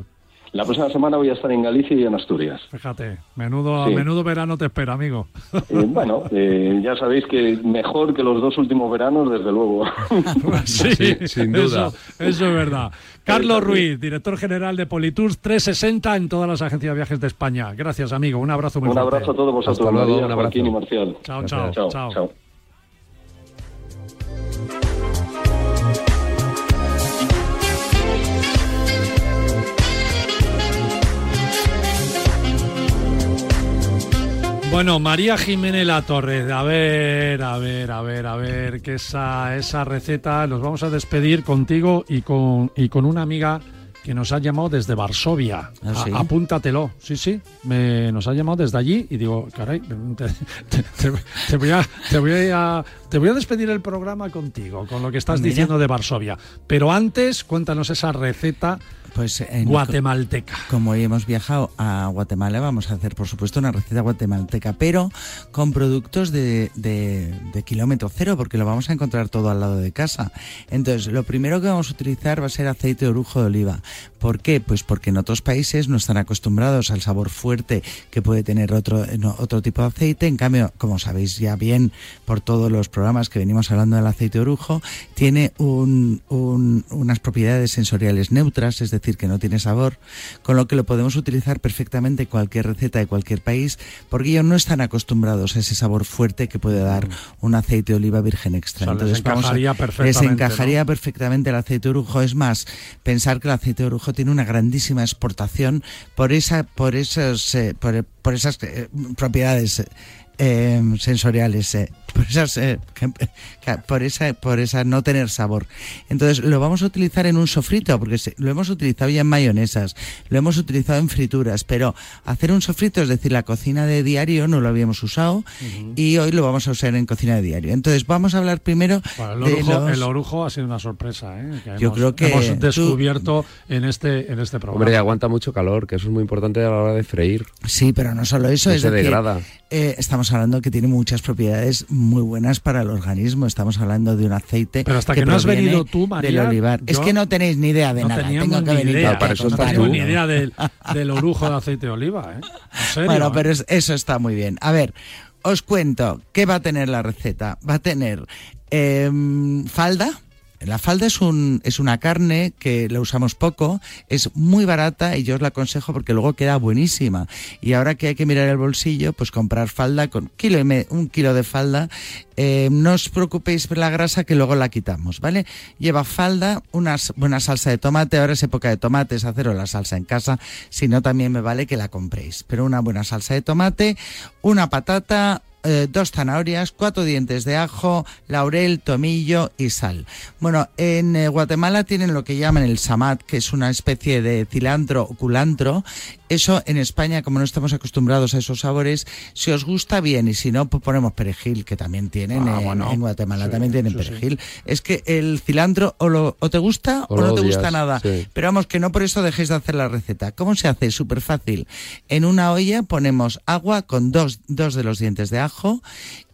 La próxima semana voy a estar en Galicia y en Asturias. Fíjate, menudo, Sí. menudo verano te espera, amigo. Eh, bueno, eh, ya sabéis que mejor que los dos últimos veranos, desde luego. Sí, sin duda. Eso, eso es verdad. Carlos Ruiz, director general de Politours 360 en todas las agencias de viajes de España. Gracias, amigo. Un abrazo muy un fuerte. abrazo a todos vosotros, Hasta luego, María, un abrazo. Y Marcial. Chao, chao, chao. chao. Bueno, María Jiménez La Torre, a ver, a ver, a ver, a ver, que esa, esa receta, nos vamos a despedir contigo y con, y con una amiga que nos ha llamado desde Varsovia. ¿Ah, sí? A- apúntatelo, sí, sí. Me, nos ha llamado desde allí y digo, caray, te, te- te- te voy a, te, voy a, te voy a despedir el programa contigo, con lo que estás Mira. diciendo de Varsovia. Pero antes, cuéntanos esa receta Pues en- guatemalteca. Como hoy hemos viajado a Guatemala, vamos a hacer, por supuesto, una receta guatemalteca, pero con productos de, de- de kilómetro cero, porque lo vamos a encontrar todo al lado de casa. Entonces, lo primero que vamos a utilizar va a ser aceite de orujo de oliva. ¿Por qué? Pues porque en otros países no están acostumbrados al sabor fuerte que puede tener otro, no, otro tipo de aceite. En cambio, como sabéis ya bien por todos los programas que venimos hablando del aceite de orujo, tiene un- un- unas propiedades sensoriales neutras, es decir, que no tiene sabor, con lo que lo podemos utilizar perfectamente en cualquier receta de cualquier país, porque ellos no están acostumbrados a ese sabor fuerte que puede dar un aceite de oliva virgen extra. Mm. O sea, les vamos a- encajaría les perfectamente, el aceite de orujo. Es más, pensar que el aceite de orujo tiene una grandísima exportación por esa, por esos, eh, por, por esas eh, propiedades. eh, sensoriales eh, por esas eh, por esa por esa no tener sabor entonces lo vamos a utilizar en un sofrito porque lo hemos utilizado ya en mayonesas lo hemos utilizado en frituras pero hacer un sofrito es decir la cocina de diario no lo habíamos usado y hoy lo vamos a usar en cocina de diario entonces vamos a hablar primero Bueno, el, de orujo, los- el orujo ha sido una sorpresa, ¿eh? que Yo hemos, creo que hemos tú- descubierto en este en este programa. Hombre, aguanta mucho calor, que eso es muy importante a la hora de freír. Sí, pero no solo eso, No es se decir, degrada. eh, estamos hablando que tiene muchas propiedades muy buenas para el organismo. Estamos hablando de un aceite. Pero hasta que no has venido tú, María, Del olivar. es que no tenéis ni idea de no nada. Tengo que ni venir idea, aquí a no todo. ni idea del, del orujo de aceite de oliva, ¿eh? En serio, Bueno, ¿eh? pero es- eso está muy bien. A ver, os cuento qué va a tener la receta. Va a tener em, falda. La falda es, un, es una carne que la usamos poco, es muy barata y yo os la aconsejo porque luego queda buenísima. Y ahora que hay que mirar el bolsillo, pues comprar falda con kilo y un kilo de falda. eh, no os preocupéis por la grasa que luego la quitamos, ¿vale? Lleva falda, una buena salsa de tomate. Ahora es época de tomates, haceros la salsa en casa. Si no, también me vale que la compréis. Pero una buena salsa de tomate, una patata, eh, dos zanahorias, cuatro dientes de ajo, laurel, tomillo y sal. Bueno, en eh, Guatemala tienen lo que llaman el samat, que es una especie de cilantro o culantro. Eso en España, como no estamos acostumbrados a esos sabores, si os gusta bien y si no, pues ponemos perejil, que también tienen Ah, en, bueno. en Guatemala, Sí, también tienen sí. perejil. Es que el cilantro o, lo, o te gusta o, no te odias, gusta nada. sí. Pero vamos, que no por eso dejéis de hacer la receta. ¿Cómo se hace? Súper fácil. En una olla ponemos agua con dos, dos de los dientes de ajo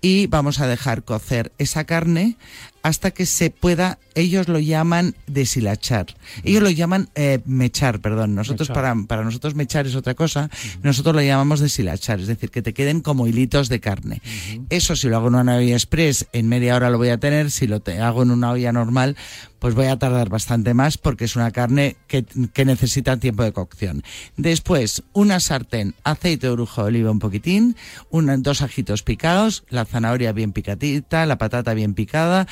y vamos a dejar cocer esa carne hasta que se pueda, ellos lo llaman deshilachar. Ellos lo llaman eh, mechar, perdón. Nosotros Mechar. para, para nosotros mechar es otra cosa. Nosotros lo llamamos deshilachar, es decir, que te queden como hilitos de carne. Eso si lo hago en una olla express, en media hora lo voy a tener. Si lo te- hago en una olla normal, pues voy a tardar bastante más porque es una carne que, que necesita tiempo de cocción. Después, una sartén, aceite de de oliva un poquitín, dos ajitos picados, la zanahoria bien picadita, la patata bien picada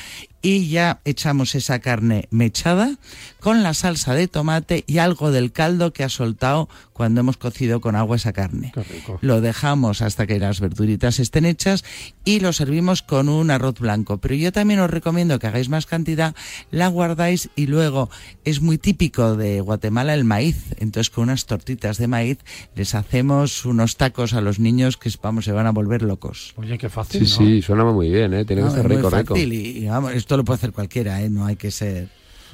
y ya echamos esa carne mechada con la salsa de tomate y algo del caldo que ha soltado cuando hemos cocido con agua esa carne. Lo dejamos hasta que las verduritas estén hechas y lo servimos con un arroz blanco. Pero yo también os recomiendo que hagáis más cantidad, la guardáis y luego es muy típico de Guatemala el maíz. Entonces con unas tortitas de maíz les hacemos unos tacos a los niños que vamos, se van a volver locos. Oye, qué fácil, Sí, ¿no? sí, suena muy bien, ¿eh? Tiene que estar muy rico, rico. fácil y, y vamos, esto lo puede hacer cualquiera, ¿eh? no hay que ser...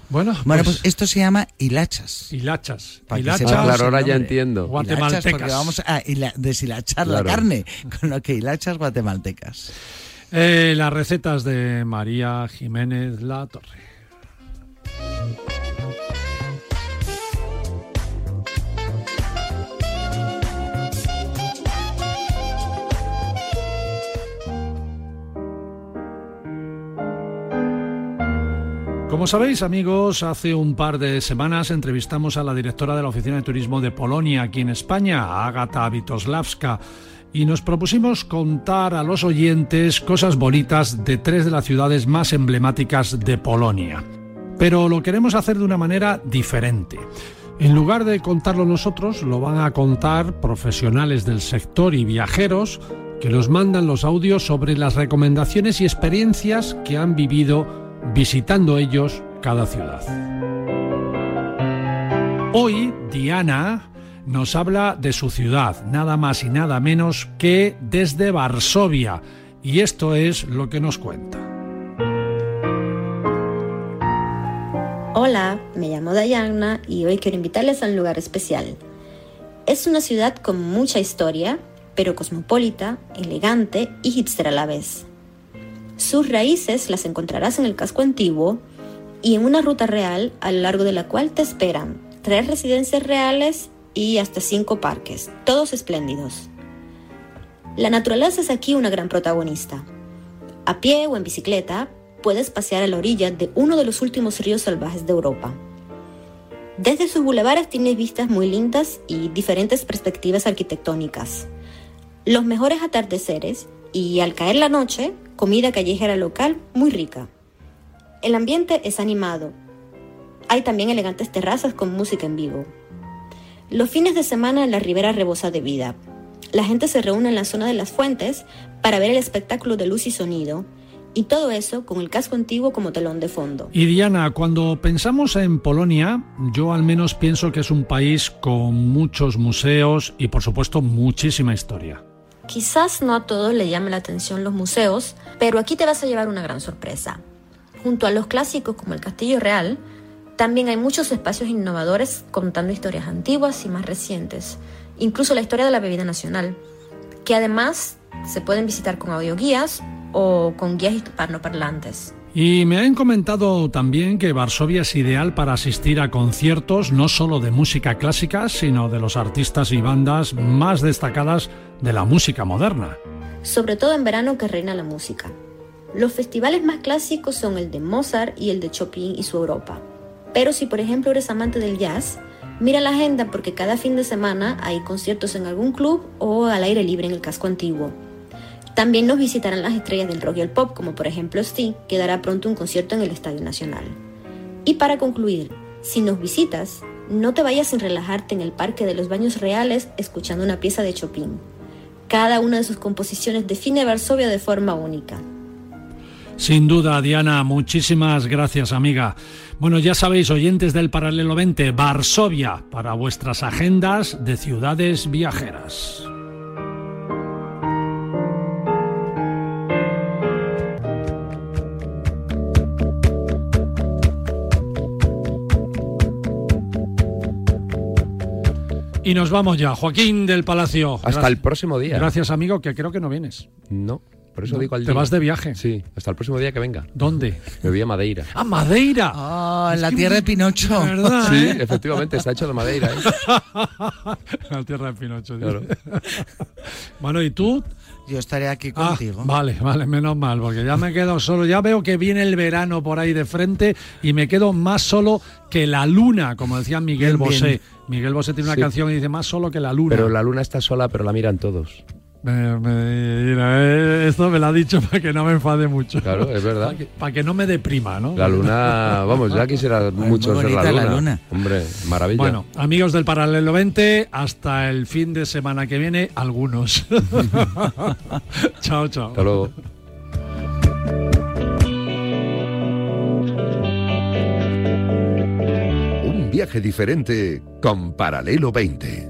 Bueno, Bueno, pues- pues, esto se llama hilachas. Hilachas. Para que Hilachas, claro, ahora ya entiendo. Hilachas Guatemaltecas. porque vamos a hila- deshilachar Claro. la carne, con lo que hilachas guatemaltecas. Eh, las recetas de María Jiménez La Torre. Como sabéis, amigos, hace un par de semanas entrevistamos a la directora de la Oficina de Turismo de Polonia aquí en España, Agata Witoslawska, y nos propusimos contar a los oyentes cosas bonitas de tres de las ciudades más emblemáticas de Polonia. Pero lo queremos hacer de una manera diferente. En lugar de contarlo nosotros, lo van a contar profesionales del sector y viajeros que nos mandan los audios sobre las recomendaciones y experiencias que han vivido visitando ellos cada ciudad. Hoy Diana nos habla de su ciudad, nada más y nada menos que desde Varsovia, y esto es lo que nos cuenta. Hola, me llamo Dayana y hoy quiero invitarles a un lugar especial. Es una ciudad con mucha historia, pero cosmopolita, elegante y hipster a la vez. Sus raíces las encontrarás en el casco antiguo y en una ruta real a lo largo de la cual te esperan tres residencias reales y hasta cinco parques, todos espléndidos. La naturaleza es aquí una gran protagonista. A pie o en bicicleta puedes pasear a la orilla de uno de los últimos ríos salvajes de Europa. Desde sus bulevares tienes vistas muy lindas y diferentes perspectivas arquitectónicas. Los mejores atardeceres y al caer la noche, comida callejera local muy rica. El ambiente es animado. Hay también elegantes terrazas con música en vivo. Los fines de semana la ribera rebosa de vida. La gente se reúne en la zona de las fuentes para ver el espectáculo de luz y sonido, y todo eso con el casco antiguo como telón de fondo. Y Diana, cuando pensamos en Polonia, yo al menos pienso que es un país con muchos museos y por supuesto muchísima historia. Quizás no a todos le llame la atención los museos, pero aquí te vas a llevar una gran sorpresa. Junto a los clásicos como el Castillo Real, también hay muchos espacios innovadores contando historias antiguas y más recientes, incluso la historia de la bebida nacional, que además se pueden visitar con audioguías o con guías hispanoparlantes. Y me han comentado también que Varsovia es ideal para asistir a conciertos no solo de música clásica, sino de los artistas y bandas más destacadas de la música moderna. Sobre todo en verano que reina la música. Los festivales más clásicos son el de Mozart y el de Chopin y su Europa. Pero si por ejemplo eres amante del jazz, mira la agenda porque cada fin de semana hay conciertos en algún club o al aire libre en el casco antiguo. También nos visitarán las estrellas del rock y el pop, como por ejemplo Sting, que dará pronto un concierto en el Estadio Nacional. Y para concluir, si nos visitas, no te vayas sin relajarte en el Parque de los Baños Reales escuchando una pieza de Chopin. Cada una de sus composiciones define Varsovia de forma única. Sin duda, Diana, muchísimas gracias, amiga. Bueno, ya sabéis, oyentes del Paralelo 20, Varsovia, para vuestras agendas de ciudades viajeras. Y nos vamos ya. Joaquín del Palacio. Hasta el próximo día. Gracias, amigo, que creo que no vienes. No. Por eso digo al ¿Te vas de viaje? Sí, hasta el próximo día que venga. ¿Dónde? Me voy a Madeira. ¡Ah, Madeira! ¡Ah, la tierra de Pinocho! ¿verdad? Sí, eh? efectivamente, está hecho de Madeira. ¿eh? la tierra de Pinocho. Claro. bueno, ¿y tú? Yo estaré aquí Ah, contigo. vale, vale, menos mal, porque ya me quedo solo. Ya veo que viene el verano por ahí de frente y me quedo más solo que la luna, como decía Miguel Bien, bien. Bosé. Miguel Bosé tiene una Sí. canción y dice más solo que la luna. Pero la luna está sola, pero la miran todos. Me- me- mira, eh, esto me lo ha dicho para que no me enfade mucho. Claro, es verdad. Para que, para que no me deprima, ¿no? La luna, vamos, ya quisiera mucho ser la luna. la luna. Hombre, maravilla. Bueno, amigos del Paralelo 20, hasta el fin de semana que viene, algunos. chao, chao. Hasta luego. Un viaje diferente con Paralelo 20.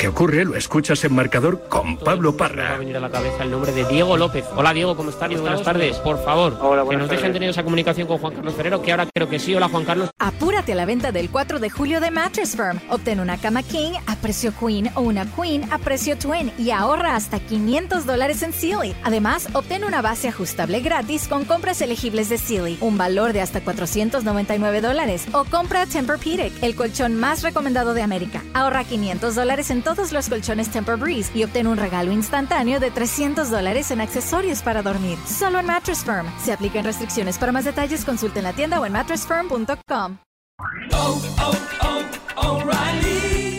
Que ocurre lo escuchas en marcador con Pablo Me ha Parra. venido a la cabeza el nombre de Diego López. Hola Diego, ¿cómo estás? Muy buenas tardes. Por favor, que buenas nos dejen tener esa comunicación con Juan Carlos Ferrero, que ahora creo que sí. Hola Juan Carlos. Apúrate a la venta del 4 de julio de Mattress Firm. Obtén una cama King a precio Queen o una Queen a precio Twin y ahorra hasta 500 dólares en Sealy. Además, obtén una base ajustable gratis con compras elegibles de Sealy, un valor de hasta 499 dólares. O compra Tempur-Pedic, el colchón más recomendado de América. Ahorra 500 dólares en todos los colchones Tempur-Breeze y obtén un regalo instantáneo de 300 dólares en accesorios para dormir. Solo en Mattress Firm. Se aplican restricciones. Para más detalles, consulte en la tienda o en mattressfirm.com. Oh, oh, oh.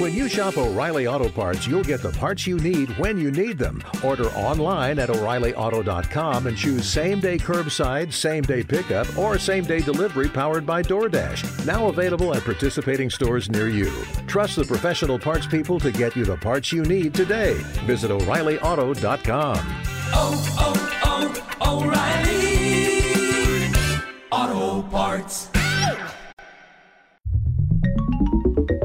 When you shop O'Reilly Auto Parts, you'll get the parts you need when you need them. Order online at o'ReillyAuto.com and choose same day curbside, same day pickup, or same day delivery powered by DoorDash. Now available at participating stores near you. Trust the professional parts people to get you the parts you need today. Visit o'ReillyAuto.com. Oh, Oh, oh, O'Reilly. Auto Parts.